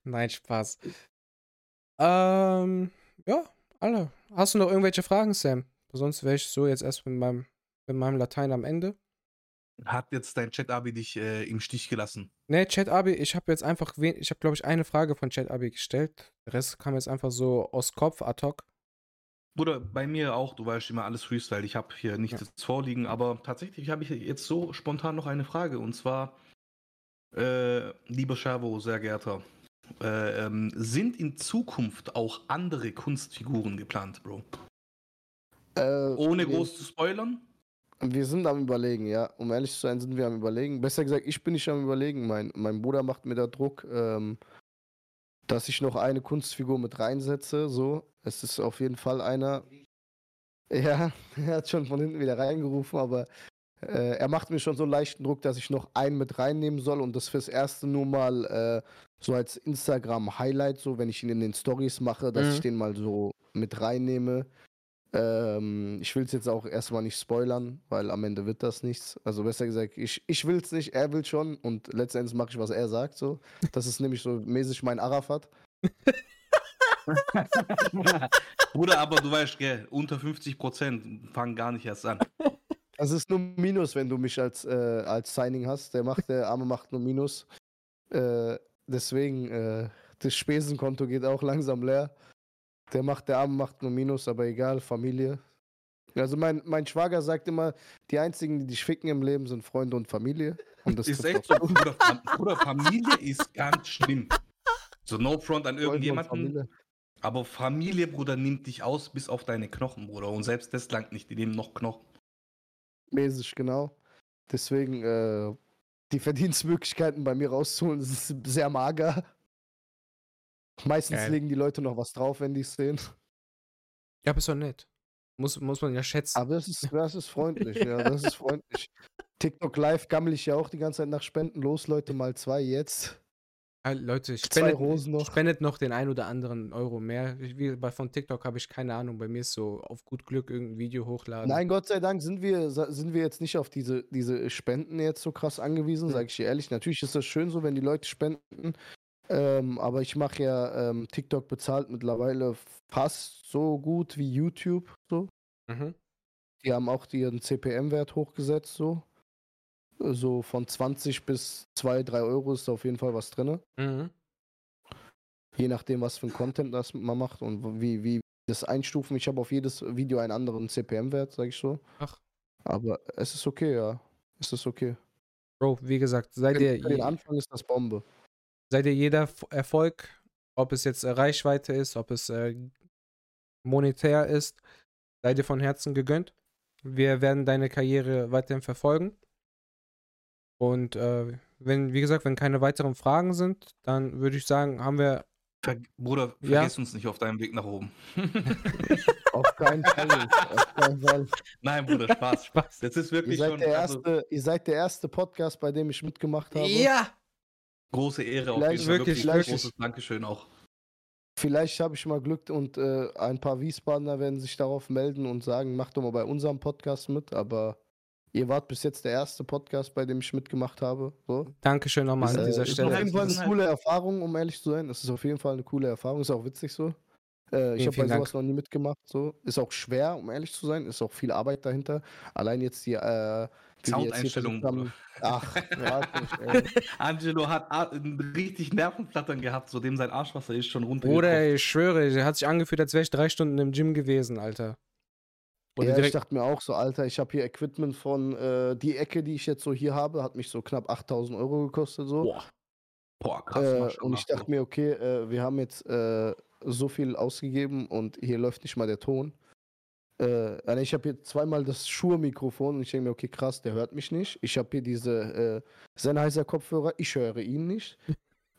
Nein, Spaß. Ähm, ja, alle. Hast du noch irgendwelche Fragen, Sam? Sonst wäre ich so jetzt erst mit meinem, mit meinem Latein am Ende. Hat jetzt dein Chat-Abi dich äh, im Stich gelassen? Ne, Chat Abi, ich habe jetzt einfach, wen ich habe glaube ich eine Frage von Chat Abi gestellt. Der Rest kam jetzt einfach so aus Kopf ad hoc. Bruder, bei mir auch, du weißt immer alles Freestyle. Ich habe hier nichts Ja. vorliegen, aber tatsächlich habe ich jetzt so spontan noch eine Frage und zwar, äh, lieber Chavo, sehr geehrter, äh, ähm, sind in Zukunft auch andere Kunstfiguren geplant, Bro? Äh, Ohne wir- groß zu spoilern? Wir sind am Überlegen, ja. Um ehrlich zu sein, sind wir am Überlegen. Besser gesagt, ich bin nicht am Überlegen. Mein, mein Bruder macht mir da Druck, ähm, dass ich noch eine Kunstfigur mit reinsetze. So, es ist auf jeden Fall einer. Ja, er hat schon von hinten wieder reingerufen, aber äh, er macht mir schon so einen leichten Druck, dass ich noch einen mit reinnehmen soll und das fürs erste nur mal äh, so als Instagram-Highlight, so wenn ich ihn in den Stories mache, dass Mhm. ich den mal so mit reinnehme. Ähm, ich will es jetzt auch erstmal nicht spoilern, weil am Ende wird das nichts. Also besser gesagt, ich, ich will es nicht, er will schon und letztendlich mache ich, was er sagt. So. Das ist nämlich so mäßig mein Arafat. Bruder, aber du weißt, gell, unter 50% fangen gar nicht erst an. Das ist nur Minus, wenn du mich als, äh, als Signing hast. Der macht, der Arme macht nur Minus. Äh, deswegen, äh, das Spesenkonto geht auch langsam leer. Der macht, der Arme macht nur Minus, aber egal, Familie. Also mein, mein Schwager sagt immer, die einzigen, die dich ficken im Leben, sind Freunde und Familie. Und das ist echt so, Bruder, Bruder, Familie ist ganz schlimm. So no front an irgendjemanden, aber Familie, Bruder, nimmt dich aus bis auf deine Knochen, Bruder. Und selbst das langt nicht, die nehmen noch Knochen. Mäßig, genau. Deswegen, äh, die Verdienstmöglichkeiten bei mir rauszuholen, ist sehr mager. Meistens Geil. legen die Leute noch was drauf, wenn die es sehen. Ja, bist doch nett. Muss, muss man ja schätzen. Aber das ist, das ist freundlich, ja, das ist freundlich. TikTok Live gammel ich ja auch die ganze Zeit nach Spenden. Los, Leute, mal zwei jetzt. Ah, Leute, spendet, noch. spendet noch den ein oder anderen Euro mehr. Wie bei von TikTok habe ich keine Ahnung. Bei mir ist so auf gut Glück irgendein Video hochladen. Nein, Gott sei Dank sind wir, sind wir jetzt nicht auf diese, diese Spenden jetzt so krass angewiesen, Hm. sage ich dir ehrlich. Natürlich ist das schön so, wenn die Leute spenden. Ähm, aber ich mache ja ähm, TikTok bezahlt mittlerweile fast so gut wie YouTube. So. Mhm. Die haben auch ihren CPM-Wert hochgesetzt, so. So von 20 bis 2, 3 Euro ist da auf jeden Fall was drin. Mhm. Je nachdem, was für ein Content das man macht und wie, wie das einstufen. Ich habe auf jedes Video einen anderen CPM-Wert, sag ich so. Ach. Aber es ist okay, ja. Es ist okay. Bro, wie gesagt, seid ihr, Für den Anfang ist das Bombe. Seid ihr jeder Erfolg, ob es jetzt äh, Reichweite ist, ob es äh, monetär ist, seid ihr von Herzen gegönnt. Wir werden deine Karriere weiterhin verfolgen. Und äh, wenn, wie gesagt, wenn keine weiteren Fragen sind, dann würde ich sagen, haben wir Ver Bruder, Ja. vergiss uns nicht auf deinem Weg nach oben. Auf keinen Fall. auf keinen Fall. Nein, Bruder, Spaß. Spaß. Das ist Ihr wirklich seid, schon der also, erste, ihr seid der erste Podcast, bei dem ich mitgemacht habe. Ja! Große Ehre auf Vielleicht- jeden Fall. wirklich, Wirklich, großes Dankeschön auch. Vielleicht habe ich mal Glück und äh, ein paar Wiesbadener werden sich darauf melden und sagen, mach doch mal bei unserem Podcast mit. Aber ihr wart bis jetzt der erste Podcast, bei dem ich mitgemacht habe. So. Dankeschön nochmal an Äh, dieser ist auf Stelle. jeden Fall eine coole Erfahrung, um ehrlich zu sein. Es ist auf jeden Fall eine coole Erfahrung. Ist auch witzig so. Äh, ich habe bei vielen Dank. sowas noch nie mitgemacht. So. Ist auch schwer, um ehrlich zu sein. Ist auch viel Arbeit dahinter. Allein jetzt die. Soundeinstellungen, Ach, warte nicht, ey. Angelo hat richtig Nervenflattern gehabt, so dem sein Arschwasser ist schon runter. Bruder, ich schwöre, der hat sich angefühlt, als wäre ich drei Stunden im Gym gewesen, Alter. Oder ja, ich dachte mir auch so, Alter, ich habe hier Equipment von äh, die Ecke, die ich jetzt so hier habe, hat mich so knapp 8000 Euro gekostet. So. Boah. Boah, krass. äh, und ich dachte mir, okay, äh, wir haben jetzt äh, so viel ausgegeben und hier läuft nicht mal der Ton. Äh, also ich habe hier zweimal das Shure-Mikrofon und ich denke mir, okay, krass, der hört mich nicht. Ich habe hier diese äh, Sennheiser-Kopfhörer, ich höre ihn nicht.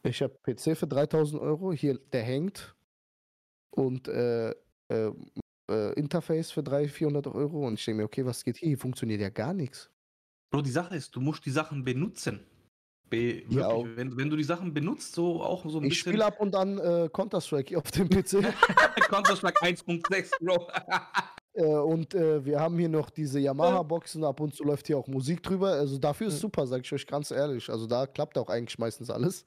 Ich habe PC für 3000 Euro, hier, der hängt. Und äh, äh, äh, Interface für 300, 400 Euro. Und ich denke mir, okay, was geht hier? Hier funktioniert ja gar nichts. Bro, die Sache ist, du musst die Sachen benutzen. Be wirklich, auch. wenn, wenn du die Sachen benutzt, so auch so ein Ich bisschen. spiele ab und an äh, Counter-Strike auf dem PC. Counter-Strike 1.6, Bro. Äh, und äh, wir haben hier noch diese Yamaha-Boxen, ab und zu läuft hier auch Musik drüber. Also dafür ist Mhm. super, sag ich euch ganz ehrlich. Also da klappt auch eigentlich meistens alles.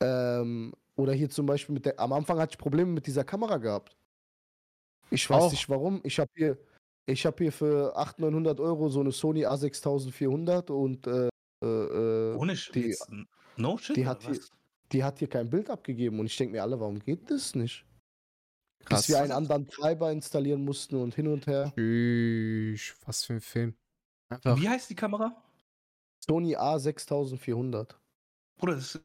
Ähm, oder hier zum Beispiel mit der. Am Anfang hatte ich Probleme mit dieser Kamera gehabt. Ich weiß Auch. nicht warum. Ich habe hier, ich habe hier für 800, 900 Euro so eine Sony A6400 und äh, äh, äh, Ohne die- Schwitz. No shit. die hat was? die hat hier kein Bild abgegeben. Und ich denke mir alle, warum geht das nicht? Krass. Bis wir einen anderen Treiber installieren mussten und hin und her. Tschüss, was für ein Film. Einfach. Wie heißt die Kamera? Sony A6400. Bruder, das ist,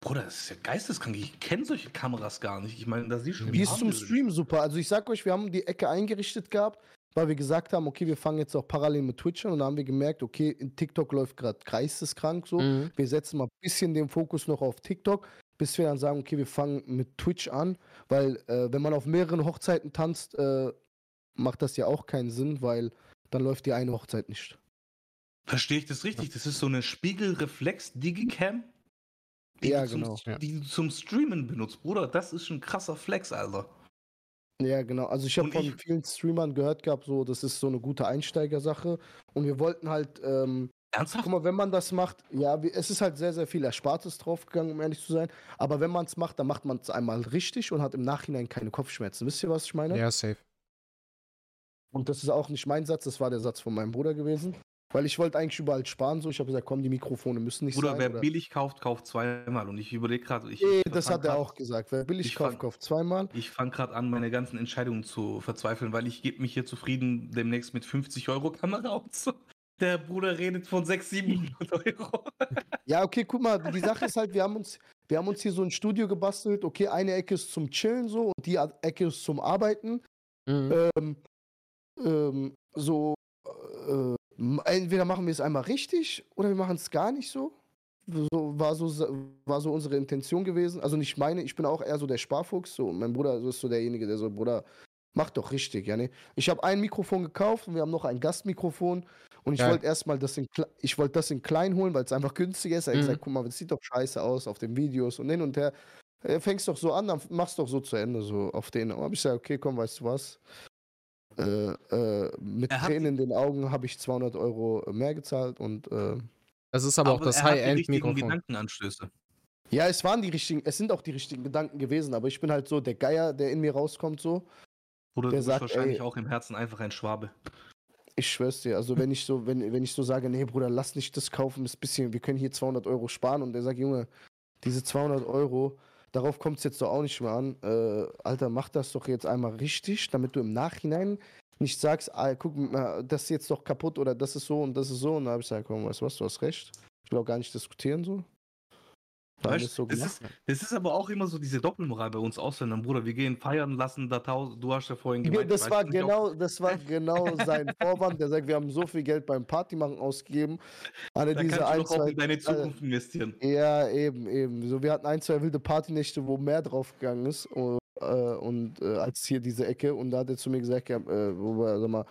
Bruder, das ist ja geisteskrank. Ich kenne solche Kameras gar nicht. Ich meine, da siehst du Die ist zum. Stream super. Also ich sag euch, wir haben die Ecke eingerichtet gehabt, weil wir gesagt haben, okay, wir fangen jetzt auch parallel mit Twitch an und da haben wir gemerkt, okay, in TikTok läuft gerade geisteskrank so. Mhm. Wir setzen mal ein bisschen den Fokus noch auf TikTok, bis wir dann sagen, okay, wir fangen mit Twitch an, weil äh, wenn man auf mehreren Hochzeiten tanzt, äh, macht das ja auch keinen Sinn, weil dann läuft die eine Hochzeit nicht. Verstehe ich das richtig? Das ist so eine Spiegelreflex-Digicam? Die Ja, du zum, genau. Ja. Die du zum Streamen benutzt, Bruder. Das ist ein krasser Flex, Alter. Ja, genau. Also ich habe von ich- vielen Streamern gehört gehabt, so das ist so eine gute Einsteigersache und wir wollten halt ähm, Ernsthaft? Guck mal, wenn man das macht, ja, es ist halt sehr, sehr viel Erspartes draufgegangen, um ehrlich zu sein. Aber wenn man es macht, dann macht man es einmal richtig und hat im Nachhinein keine Kopfschmerzen. Wisst ihr, was ich meine? Ja, safe. Und das ist auch nicht mein Satz, das war der Satz von meinem Bruder gewesen. Weil ich wollte eigentlich überall sparen, so. Ich habe gesagt, komm, die Mikrofone müssen nicht Bruder, sein. wer oder- billig kauft, kauft zweimal. Und ich überlege gerade, ich, Nee, das hat er grad- auch gesagt. Wer billig kauft, fang- kauft zweimal. Ich fange gerade an, meine ganzen Entscheidungen zu verzweifeln, weil ich gebe mich hier zufrieden demnächst mit 50 Euro Kamera aus. Der Bruder redet von 600, 700 Euro. Ja, okay, guck mal, die Sache ist halt, wir haben uns, wir haben uns hier so ein Studio gebastelt. Okay, eine Ecke ist zum Chillen so und die Ecke ist zum Arbeiten. Mhm. ähm, ähm, so, äh, entweder machen wir es einmal richtig oder wir machen es gar nicht so. So war, so. war so unsere Intention gewesen. Also nicht meine, ich bin auch eher so der Sparfuchs. So. Mein Bruder ist so derjenige, der so, Bruder, mach doch richtig. Ja, ne? Ich habe ein Mikrofon gekauft und wir haben noch ein Gastmikrofon. Und ich Geil. wollte erstmal das in, ich wollte das in klein holen, weil es einfach günstiger ist. Er hat Mhm. gesagt, guck mal, das sieht doch scheiße aus auf den Videos und hin und her. Äh, Fängst doch so an, dann machst doch so zu Ende, so auf den. Und hab ich gesagt, okay, komm, weißt du was? Äh, äh, mit Er hat- Tränen in den Augen habe ich 200 Euro mehr gezahlt und äh, Das ist aber, auch das High-End-Mikrofon. Gedankenanstöße. ja, es waren die richtigen, es sind auch die richtigen Gedanken gewesen, aber ich bin halt so der Geier, der in mir rauskommt, so. Bruder, Der du bist sagt, wahrscheinlich ey- auch im Herzen einfach ein Schwabe. Ich schwör's dir, also wenn ich so, wenn, wenn ich so sage, nee, Bruder, lass nicht das kaufen, ist bisschen, wir können hier 200 Euro sparen und der sagt, Junge, diese 200 Euro, darauf kommt es jetzt doch auch nicht mehr an. Äh, Alter, mach das doch jetzt einmal richtig, damit du im Nachhinein nicht sagst, ah, guck mal, das ist jetzt doch kaputt oder das ist so und das ist so. Und da habe ich gesagt, komm, weißt du was, du hast recht. Ich will auch gar nicht diskutieren so. Weißt, so das, ist, das ist aber auch immer so diese Doppelmoral bei uns Ausländern, Bruder. Wir gehen feiern lassen, da tausend, du hast ja vorhin gemeint, das war du genau, das war genau sein Vorwand. Der sagt, wir haben so viel Geld beim Partymachen ausgegeben. Alle da diese kannst du ein, doch auch in deine Zukunft investieren. Ja, eben, eben. So, wir hatten ein, zwei wilde Partynächte, wo mehr draufgegangen ist. Und, äh, und äh, als hier diese Ecke. Und da hat er zu mir gesagt, ja, äh, wo wir, sag mal,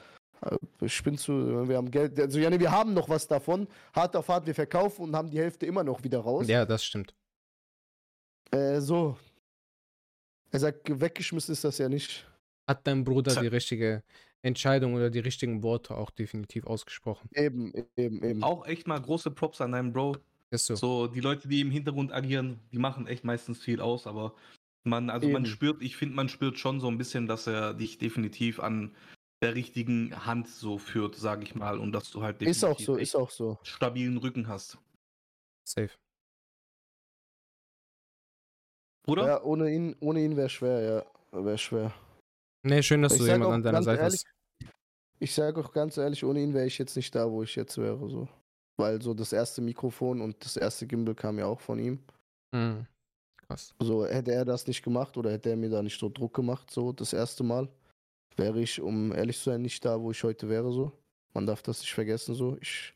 spinnst du, wir haben Geld. Also, ja, nee, wir haben noch was davon. Hart auf hart, wir verkaufen und haben die Hälfte immer noch wieder raus. Ja, das stimmt. Äh, so. Er sagt, weggeschmissen ist das ja nicht. Hat dein Bruder Tja. die richtige Entscheidung oder die richtigen Worte auch definitiv ausgesprochen. Eben, eben, eben. Auch echt mal große Props an deinen Bro. Ist so. So, die Leute, die im Hintergrund agieren, die machen echt meistens viel aus, aber man, also man Eben. spürt, ich finde, man spürt schon so ein bisschen, dass er dich definitiv an der richtigen Hand so führt, sage ich mal, und dass du halt Ist auch so, ist auch so. stabilen Rücken hast. Safe. Oder? Ja, ohne ihn, ohne ihn wäre schwer, ja. Wäre schwer. Nee, schön, dass Ich du sag jemanden an deiner Seite ehrlich, hast. Ich sage auch ganz ehrlich, ohne ihn wäre ich jetzt nicht da, wo ich jetzt wäre. So. Weil so das erste Mikrofon und das erste Gimbal kam ja auch von ihm. Mhm. Krass. So hätte er das nicht gemacht oder hätte er mir da nicht so Druck gemacht, so das erste Mal, wäre ich, um ehrlich zu sein, nicht da, wo ich heute wäre. So. Man darf das nicht vergessen. So. Ich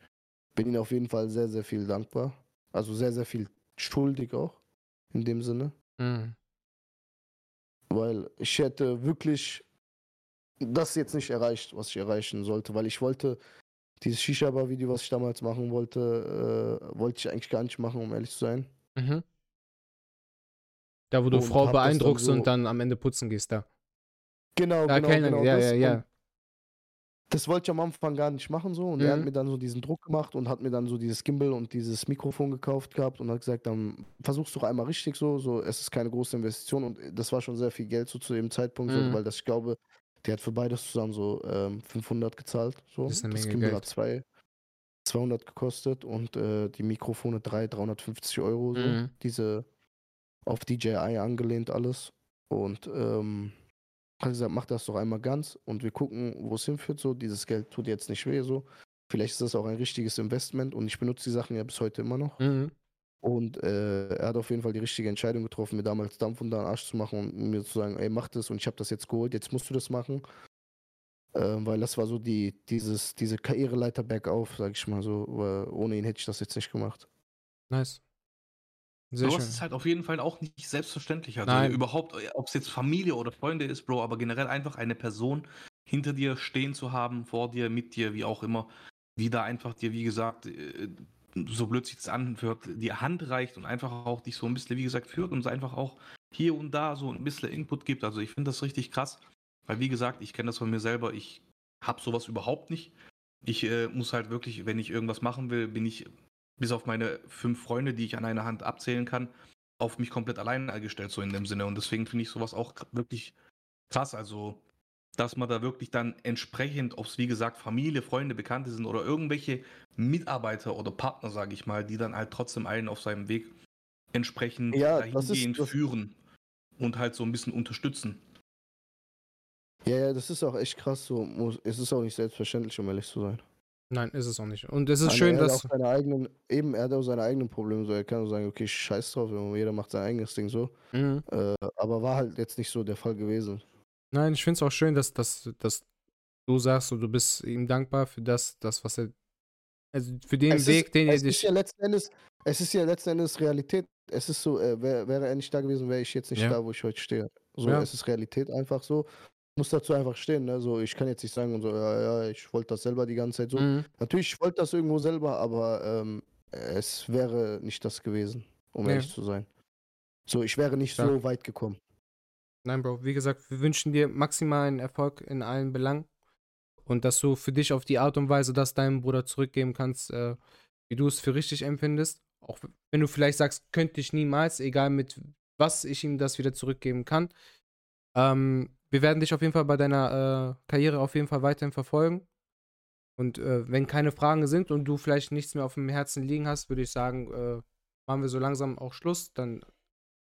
bin ihm auf jeden Fall sehr, sehr viel dankbar. Also sehr, sehr viel schuldig auch. In dem Sinne. Mhm. Weil ich hätte wirklich das jetzt nicht erreicht, was ich erreichen sollte, weil ich wollte dieses Shisha-Bar-Video, was ich damals machen wollte, äh, wollte ich eigentlich gar nicht machen, um ehrlich zu sein. Mhm. Da, wo du Und Frau beeindruckst so- und dann am Ende putzen gehst, da. Genau, Da genau, genau. ja, das. ja, ja. Das wollte ich am Anfang gar nicht machen so und er hat Mhm. mir dann so diesen Druck gemacht und hat mir dann so dieses Gimbal und dieses Mikrofon gekauft gehabt und hat gesagt, dann versuch's doch einmal richtig so, so es ist keine große Investition und das war schon sehr viel Geld so zu dem Zeitpunkt Mhm. so, weil das ich glaube, der hat für beides zusammen so ähm, 500 gezahlt so. Das ist eine Menge Gimbal Geld. hat zwei, 200 gekostet und äh, die Mikrofone 3, 350 Euro so. Mhm. Diese auf DJI angelehnt alles und ähm, hat gesagt, mach das doch einmal ganz und wir gucken, wo es hinführt. So, dieses Geld tut jetzt nicht weh. So, vielleicht ist das auch ein richtiges Investment und ich benutze die Sachen ja bis heute immer noch. Mhm. Und äh, er hat auf jeden Fall die richtige Entscheidung getroffen, mir damals Dampf unter den Arsch zu machen und mir zu sagen, ey, mach das und ich habe das jetzt geholt, jetzt musst du das machen. Ähm, weil das war so die, dieses, diese Karriereleiter bergauf, sag ich mal so. Ohne ihn hätte ich das jetzt nicht gemacht. Nice. Sehr Sowas schön. ist halt auf jeden Fall auch nicht selbstverständlich. Also Nein. überhaupt, ob es jetzt Familie oder Freunde ist, Bro, aber generell einfach eine Person hinter dir stehen zu haben, vor dir, mit dir, wie auch immer, die da einfach dir, wie gesagt, äh, so blöd sich das anhört, die Hand reicht und einfach auch dich so ein bisschen, wie gesagt, führt und einfach auch hier und da so ein bisschen Input gibt. Also ich finde das richtig krass, weil wie gesagt, ich kenne das von mir selber, ich habe sowas überhaupt nicht. Ich äh, muss halt wirklich, wenn ich irgendwas machen will, bin ich bis auf meine fünf Freunde, die ich an einer Hand abzählen kann, auf mich komplett allein gestellt, so in dem Sinne. Und deswegen finde ich sowas auch wirklich krass. Also, dass man da wirklich dann entsprechend, ob es wie gesagt Familie, Freunde, Bekannte sind oder irgendwelche Mitarbeiter oder Partner, sage ich mal, die dann halt trotzdem einen auf seinem Weg entsprechend Ja, ist- dahingehend das- führen und halt so ein bisschen unterstützen. Ja, ja, das ist auch echt krass. So, es ist auch nicht selbstverständlich, um ehrlich zu sein. Nein, ist es auch nicht. Und es ist Meine, schön, er hat dass. auch seine eigenen, eben, er hat auch seine eigenen Probleme. So, er kann auch sagen, okay, scheiß drauf, jeder macht sein eigenes Ding so. Mhm. Äh, aber war halt jetzt nicht so der Fall gewesen. Nein, ich finde es auch schön, dass, dass, dass du sagst, so, du bist ihm dankbar für das, das was er. Also für den es Weg, ist, den er es ist dich. ja letzten Endes, es ist ja letzten Endes Realität. Es ist so, äh, wär, wäre er nicht da gewesen, wäre ich jetzt nicht Ja. da, wo ich heute stehe. So, Ja. es ist Realität einfach so. Muss dazu einfach stehen, ne? So, ich kann jetzt nicht sagen und so, ja, ja, ich wollte das selber die ganze Zeit so. Mhm. Natürlich, ich wollte das irgendwo selber, aber ähm, es wäre nicht das gewesen, um Nee. ehrlich zu sein. So, ich wäre nicht Stark. so weit gekommen. Nein, Bro, wie gesagt, wir wünschen dir maximalen Erfolg in allen Belangen. Und dass du für dich auf die Art und Weise das deinem Bruder zurückgeben kannst, äh, wie du es für richtig empfindest. Auch wenn du vielleicht sagst, könnte ich niemals, egal mit was ich ihm das wieder zurückgeben kann. Ähm, wir werden dich auf jeden Fall bei deiner äh, Karriere auf jeden Fall weiterhin verfolgen. Und äh, wenn keine Fragen sind und du vielleicht nichts mehr auf dem Herzen liegen hast, würde ich sagen, äh, machen wir so langsam auch Schluss. Dann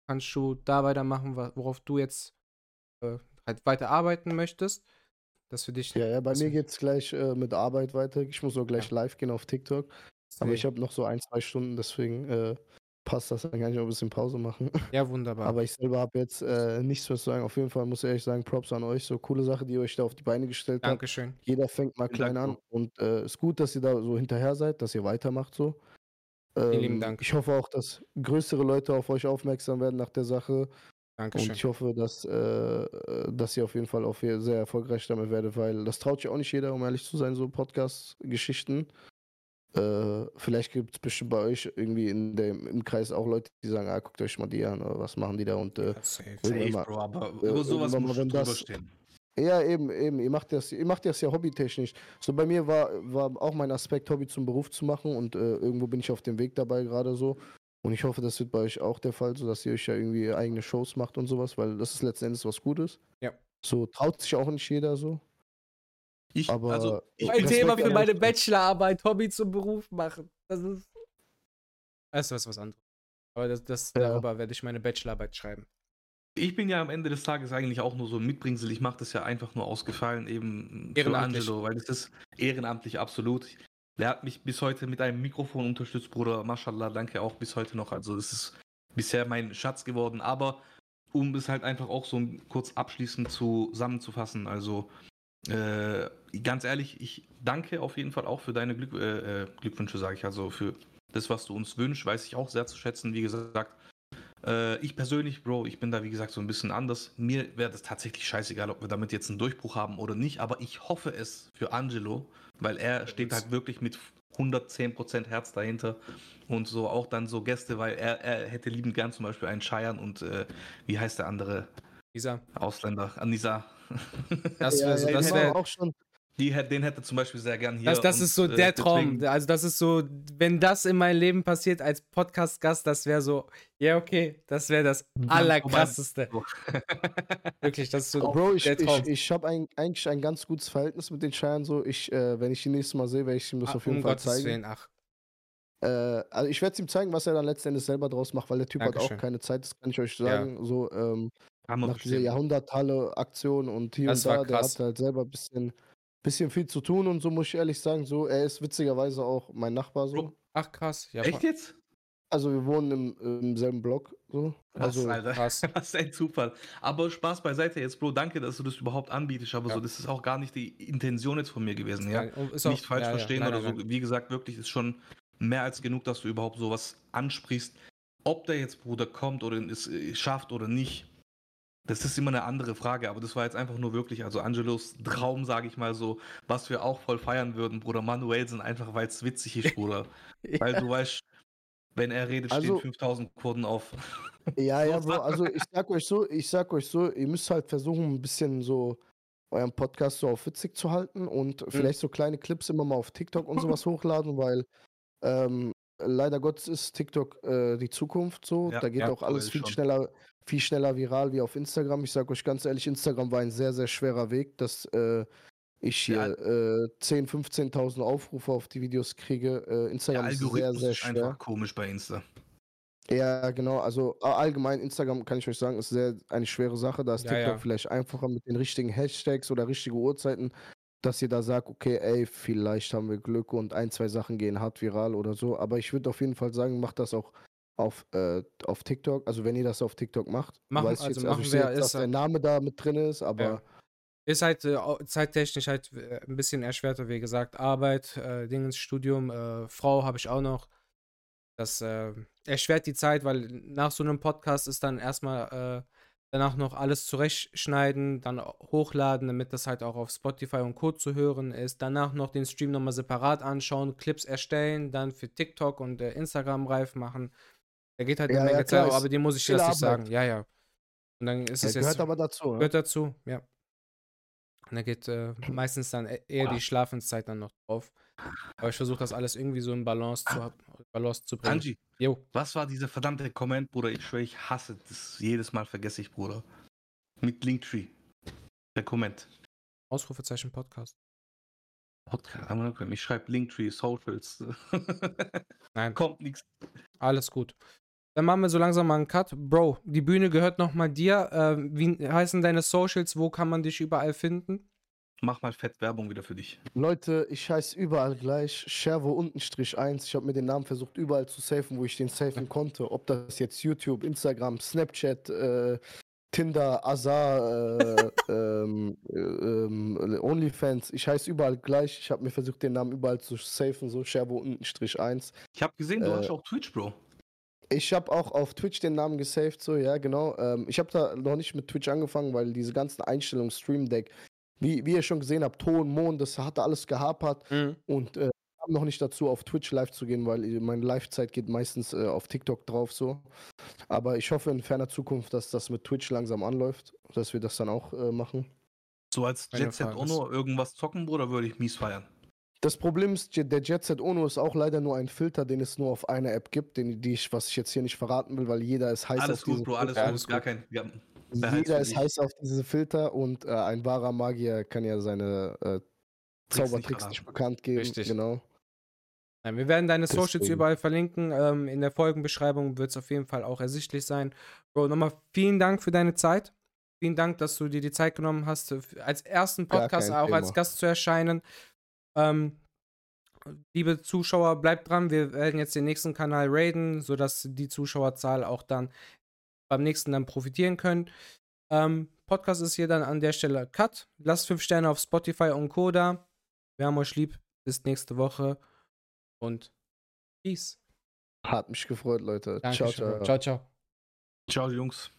kannst du da weitermachen, worauf du jetzt äh, halt weiter arbeiten möchtest. Das für dich. Ja, ja, bei mir geht es gleich äh, mit Arbeit weiter. Ich muss auch gleich live gehen auf TikTok. Aber ich habe noch so ein, zwei Stunden, deswegen äh, passt das, dann kann ich auch ein bisschen Pause machen. Ja, wunderbar. Aber ich selber habe jetzt äh, nichts mehr zu sagen. Auf jeden Fall muss ich ehrlich sagen, Props an euch. So coole Sache, die ihr euch da auf die Beine gestellt habt. Dankeschön. Jeder fängt mal klein Dank, an. Und äh, ist gut, dass ihr da so hinterher seid, dass ihr weitermacht so. Vielen lieben Ähm, Dank. Ich hoffe auch, dass größere Leute auf euch aufmerksam werden nach der Sache. Dankeschön. Und ich hoffe, dass, äh, dass ihr auf jeden Fall auch sehr erfolgreich damit werdet, weil das traut sich auch nicht jeder, um ehrlich zu sein, so Podcast-Geschichten. Äh, vielleicht gibt es bestimmt bei euch irgendwie in dem, im Kreis auch Leute, die sagen, ah, guckt euch mal die an, oder was machen die da und äh, Ja, safe. Safe, mal- Bro, aber über sowas muss wenn drüber stehen. Ja, eben, eben. Ihr macht das, ihr macht das ja hobbytechnisch. So bei mir war, war auch mein Aspekt, Hobby zum Beruf zu machen und äh, irgendwo bin ich auf dem Weg dabei gerade so. Und ich hoffe, das wird bei euch auch der Fall, so dass ihr euch ja irgendwie eigene Shows macht und sowas, weil das ist letzten Endes was Gutes. Ja. So traut sich auch nicht jeder so. Ich, Aber also, ich Respekt Thema für meine Bachelorarbeit, Hobby zum Beruf machen. Das ist. Das ist was anderes. Aber das, das, Ja. darüber werde ich meine Bachelorarbeit schreiben. Ich bin ja am Ende des Tages eigentlich auch nur so ein Mitbringsel. Ich mache das ja einfach nur ausgefallen, eben für Ehrenamtlich. Angelo, weil das ist ehrenamtlich absolut. Der hat mich bis heute mit einem Mikrofon unterstützt, Bruder. Mashallah, danke auch bis heute noch. Also, es ist bisher mein Schatz geworden. Aber um es halt einfach auch so kurz abschließend zusammenzufassen, also äh, ganz ehrlich, ich danke auf jeden Fall auch für deine Glück, äh, äh, Glückwünsche, sage ich. Also für das, was du uns wünschst, weiß ich auch sehr zu schätzen. Wie gesagt, äh, ich persönlich, Bro, ich bin da wie gesagt so ein bisschen anders. Mir wäre das tatsächlich scheißegal, ob wir damit jetzt einen Durchbruch haben oder nicht, aber ich hoffe es für Angelo, weil er steht halt wirklich mit 110% Herz dahinter und so auch dann so Gäste, weil er, er hätte liebend gern zum Beispiel einen Scheiern und äh, wie heißt der andere Lisa, Ausländer? Anisa. Das Ja, wäre so, ja, das die waren wär, auch schon. Die, hätte- den hätte zum Beispiel sehr gern hier. das, das und, ist so äh, der Traum. deswegen- Also, das ist so, wenn das in meinem Leben passiert als Podcast-Gast, das wäre so, ja, okay, das wäre das Dann Allerkrasseste. Wirklich, das ist so Bro, ich, der Traum. ich, ich habe ein, eigentlich ein ganz gutes Verhältnis mit den Scheiern so. Ich, äh, wenn ich ihn nächstes Mal sehe, werde ich ihm das Ah, auf jeden um Fall Gottes zeigen. Willen, ach. Äh, also ich werde es ihm zeigen, was er dann letzten Endes selber draus macht, weil der Typ hat Dankeschön. auch keine Zeit, das kann ich euch Ja. sagen. So, ähm, Kann man nach dieser verstehen. Jahrhunderthalle-Aktion und hier Das und war da, der hat halt selber ein bisschen, bisschen viel zu tun und so muss ich ehrlich sagen. So, er ist witzigerweise auch mein Nachbar so. Ach, krass. Ja, Echt jetzt? Also wir wohnen im, im selben Block so. Krass, Also Alter. krass. Was ein Zufall. Aber Spaß beiseite jetzt, Bro. Danke, dass du das überhaupt anbietest. Aber Ja. so, das ist auch gar nicht die Intention jetzt von mir gewesen, ja. Ist auch- nicht falsch ja, ja, verstehen nein, oder nein, so. nein. Wie gesagt, wirklich ist schon mehr als genug, dass du überhaupt sowas ansprichst. Ob der jetzt, Bruder, kommt oder es äh, schafft oder nicht, das ist immer eine andere Frage. Aber das war jetzt einfach nur wirklich, also Angelos Traum, sage ich mal so, was wir auch voll feiern würden, Bruder. Manuel sind einfach, weil es witzig ist, Bruder. Weil du weißt, wenn er redet, Also- stehen 5000 Kurden auf. Ja, So ja, Bro, Sachen. also ich sag euch so, ich sag euch so, ihr müsst halt versuchen, ein bisschen so euren Podcast so auf witzig zu halten und Mhm. vielleicht so kleine Clips immer mal auf TikTok und sowas hochladen, weil ähm, leider Gottes ist TikTok äh, die Zukunft so. Ja, da geht ja, auch alles viel schon. schneller, viel schneller viral wie auf Instagram. Ich sag euch ganz ehrlich, Instagram war ein sehr, sehr schwerer Weg, dass äh, ich Ja. hier äh, 10.000, 15.000 Aufrufe auf die Videos kriege. Äh, Instagram ist sehr, sehr ist schwer. einfach komisch bei Insta. Ja, genau. Also allgemein Instagram kann ich euch sagen, ist sehr eine schwere Sache. Da ist Ja, TikTok vielleicht einfacher mit den richtigen Hashtags oder richtige Uhrzeiten, dass ihr da sagt, okay, ey, vielleicht haben wir Glück und ein, zwei Sachen gehen hart viral oder so. Aber ich würde auf jeden Fall sagen, macht das auch auf, äh, auf TikTok. Also wenn ihr das auf TikTok macht, Machen- weiß ich also jetzt, also machen ich sehe wir- jetzt, dass dein halt- Name da mit drin ist, aber Ja. Ist halt äh, zeittechnisch halt äh, ein bisschen erschwerter, wie gesagt. Arbeit, äh, Dingens, Studium, äh, Frau habe ich auch noch. Das äh, erschwert die Zeit, weil nach so einem Podcast ist dann erstmal danach noch alles zurechtschneiden, dann hochladen, damit das halt auch auf Spotify und Co. zu hören ist. Danach noch den Stream nochmal separat anschauen, Clips erstellen, dann für TikTok und äh, Instagram reif machen. Da geht halt Ja, eine Menge ja, Zeit, aber die muss ich viel das nicht sagen. Ja, ja. Und dann ist ja, es gehört jetzt. aber dazu. Ne? Gehört dazu, ja. Und da geht äh, meistens dann e- eher die Schlafenszeit dann noch drauf. Aber ich versuche das alles irgendwie so in Balance zu, hab- Balance zu bringen. Angie, Jo, was war dieser verdammte Comment, Bruder? Ich schwöre, ich hasse das. Jedes Mal vergesse ich, Bruder. Mit Linktree. Der Comment. Ausrufezeichen Podcast. Podcast. Ich schreibe Linktree, Socials. Nein, Kommt nichts. alles gut. Dann machen wir so langsam mal einen Cut. Bro, die Bühne gehört nochmal dir. Äh, wie heißen deine Socials? Wo kann man dich überall finden? Mach mal fett Werbung wieder für dich. Leute, ich heiße überall gleich. Schervo unten Strich 1. Ich habe mir den Namen versucht, überall zu safen, wo ich den safen konnte. Ob das jetzt YouTube, Instagram, Snapchat, äh, Tinder, Azar, äh, ähm, äh, ähm, OnlyFans. Ich heiße überall gleich. Ich habe mir versucht, den Namen überall zu safen, so Schervo unten Strich 1. Ich habe gesehen, du Äh, hast auch Twitch, Bro. Ich habe auch auf Twitch den Namen gesaved, so, ja, genau. Ähm, ich habe da noch nicht mit Twitch angefangen, weil diese ganzen Einstellungen, Stream Deck, wie, wie ihr schon gesehen habt, Ton, Mond, das hatte alles gehapert Mhm. und äh, kam noch nicht dazu, auf Twitch live zu gehen, weil äh, meine Live-Zeit geht meistens äh, auf TikTok drauf, so. Aber ich hoffe in ferner Zukunft, dass das mit Twitch langsam anläuft, dass wir das dann auch äh, machen. So als Jet Set. Ono irgendwas zocken, Bruder, würde ich mies feiern. Das Problem ist, der Jet Set Ono ist auch leider nur ein Filter, den es nur auf einer App gibt, den, die ich, was ich jetzt hier nicht verraten will, weil jeder ist heiß Alles auf gut, Bro, alles gut. alles Gar gut. kein. Ja, Jeder ist heiß auf diese Filter und äh, ein wahrer Magier kann ja seine äh, Tricks Zaubertricks nicht nicht, bekannt geben. Richtig. Genau. Nein, wir werden deine Socials Deswegen. überall verlinken. Ähm, in der Folgenbeschreibung wird es auf jeden Fall auch ersichtlich sein. Bro, nochmal vielen Dank für deine Zeit. Vielen Dank, dass du dir die Zeit genommen hast, äh, als ersten Podcast auch als Thema. Gast zu erscheinen. Ähm, liebe Zuschauer, bleibt dran. Wir werden jetzt den nächsten Kanal raiden, sodass die Zuschauerzahl auch dann beim nächsten dann profitieren können. Ähm, Podcast ist hier dann an der Stelle Cut. Lasst 5 Sterne auf Spotify und Co. da. Wir haben euch lieb. Bis nächste Woche und Peace. Hat mich gefreut, Leute. Danke ciao, ciao. ciao, ciao. Ciao, Jungs.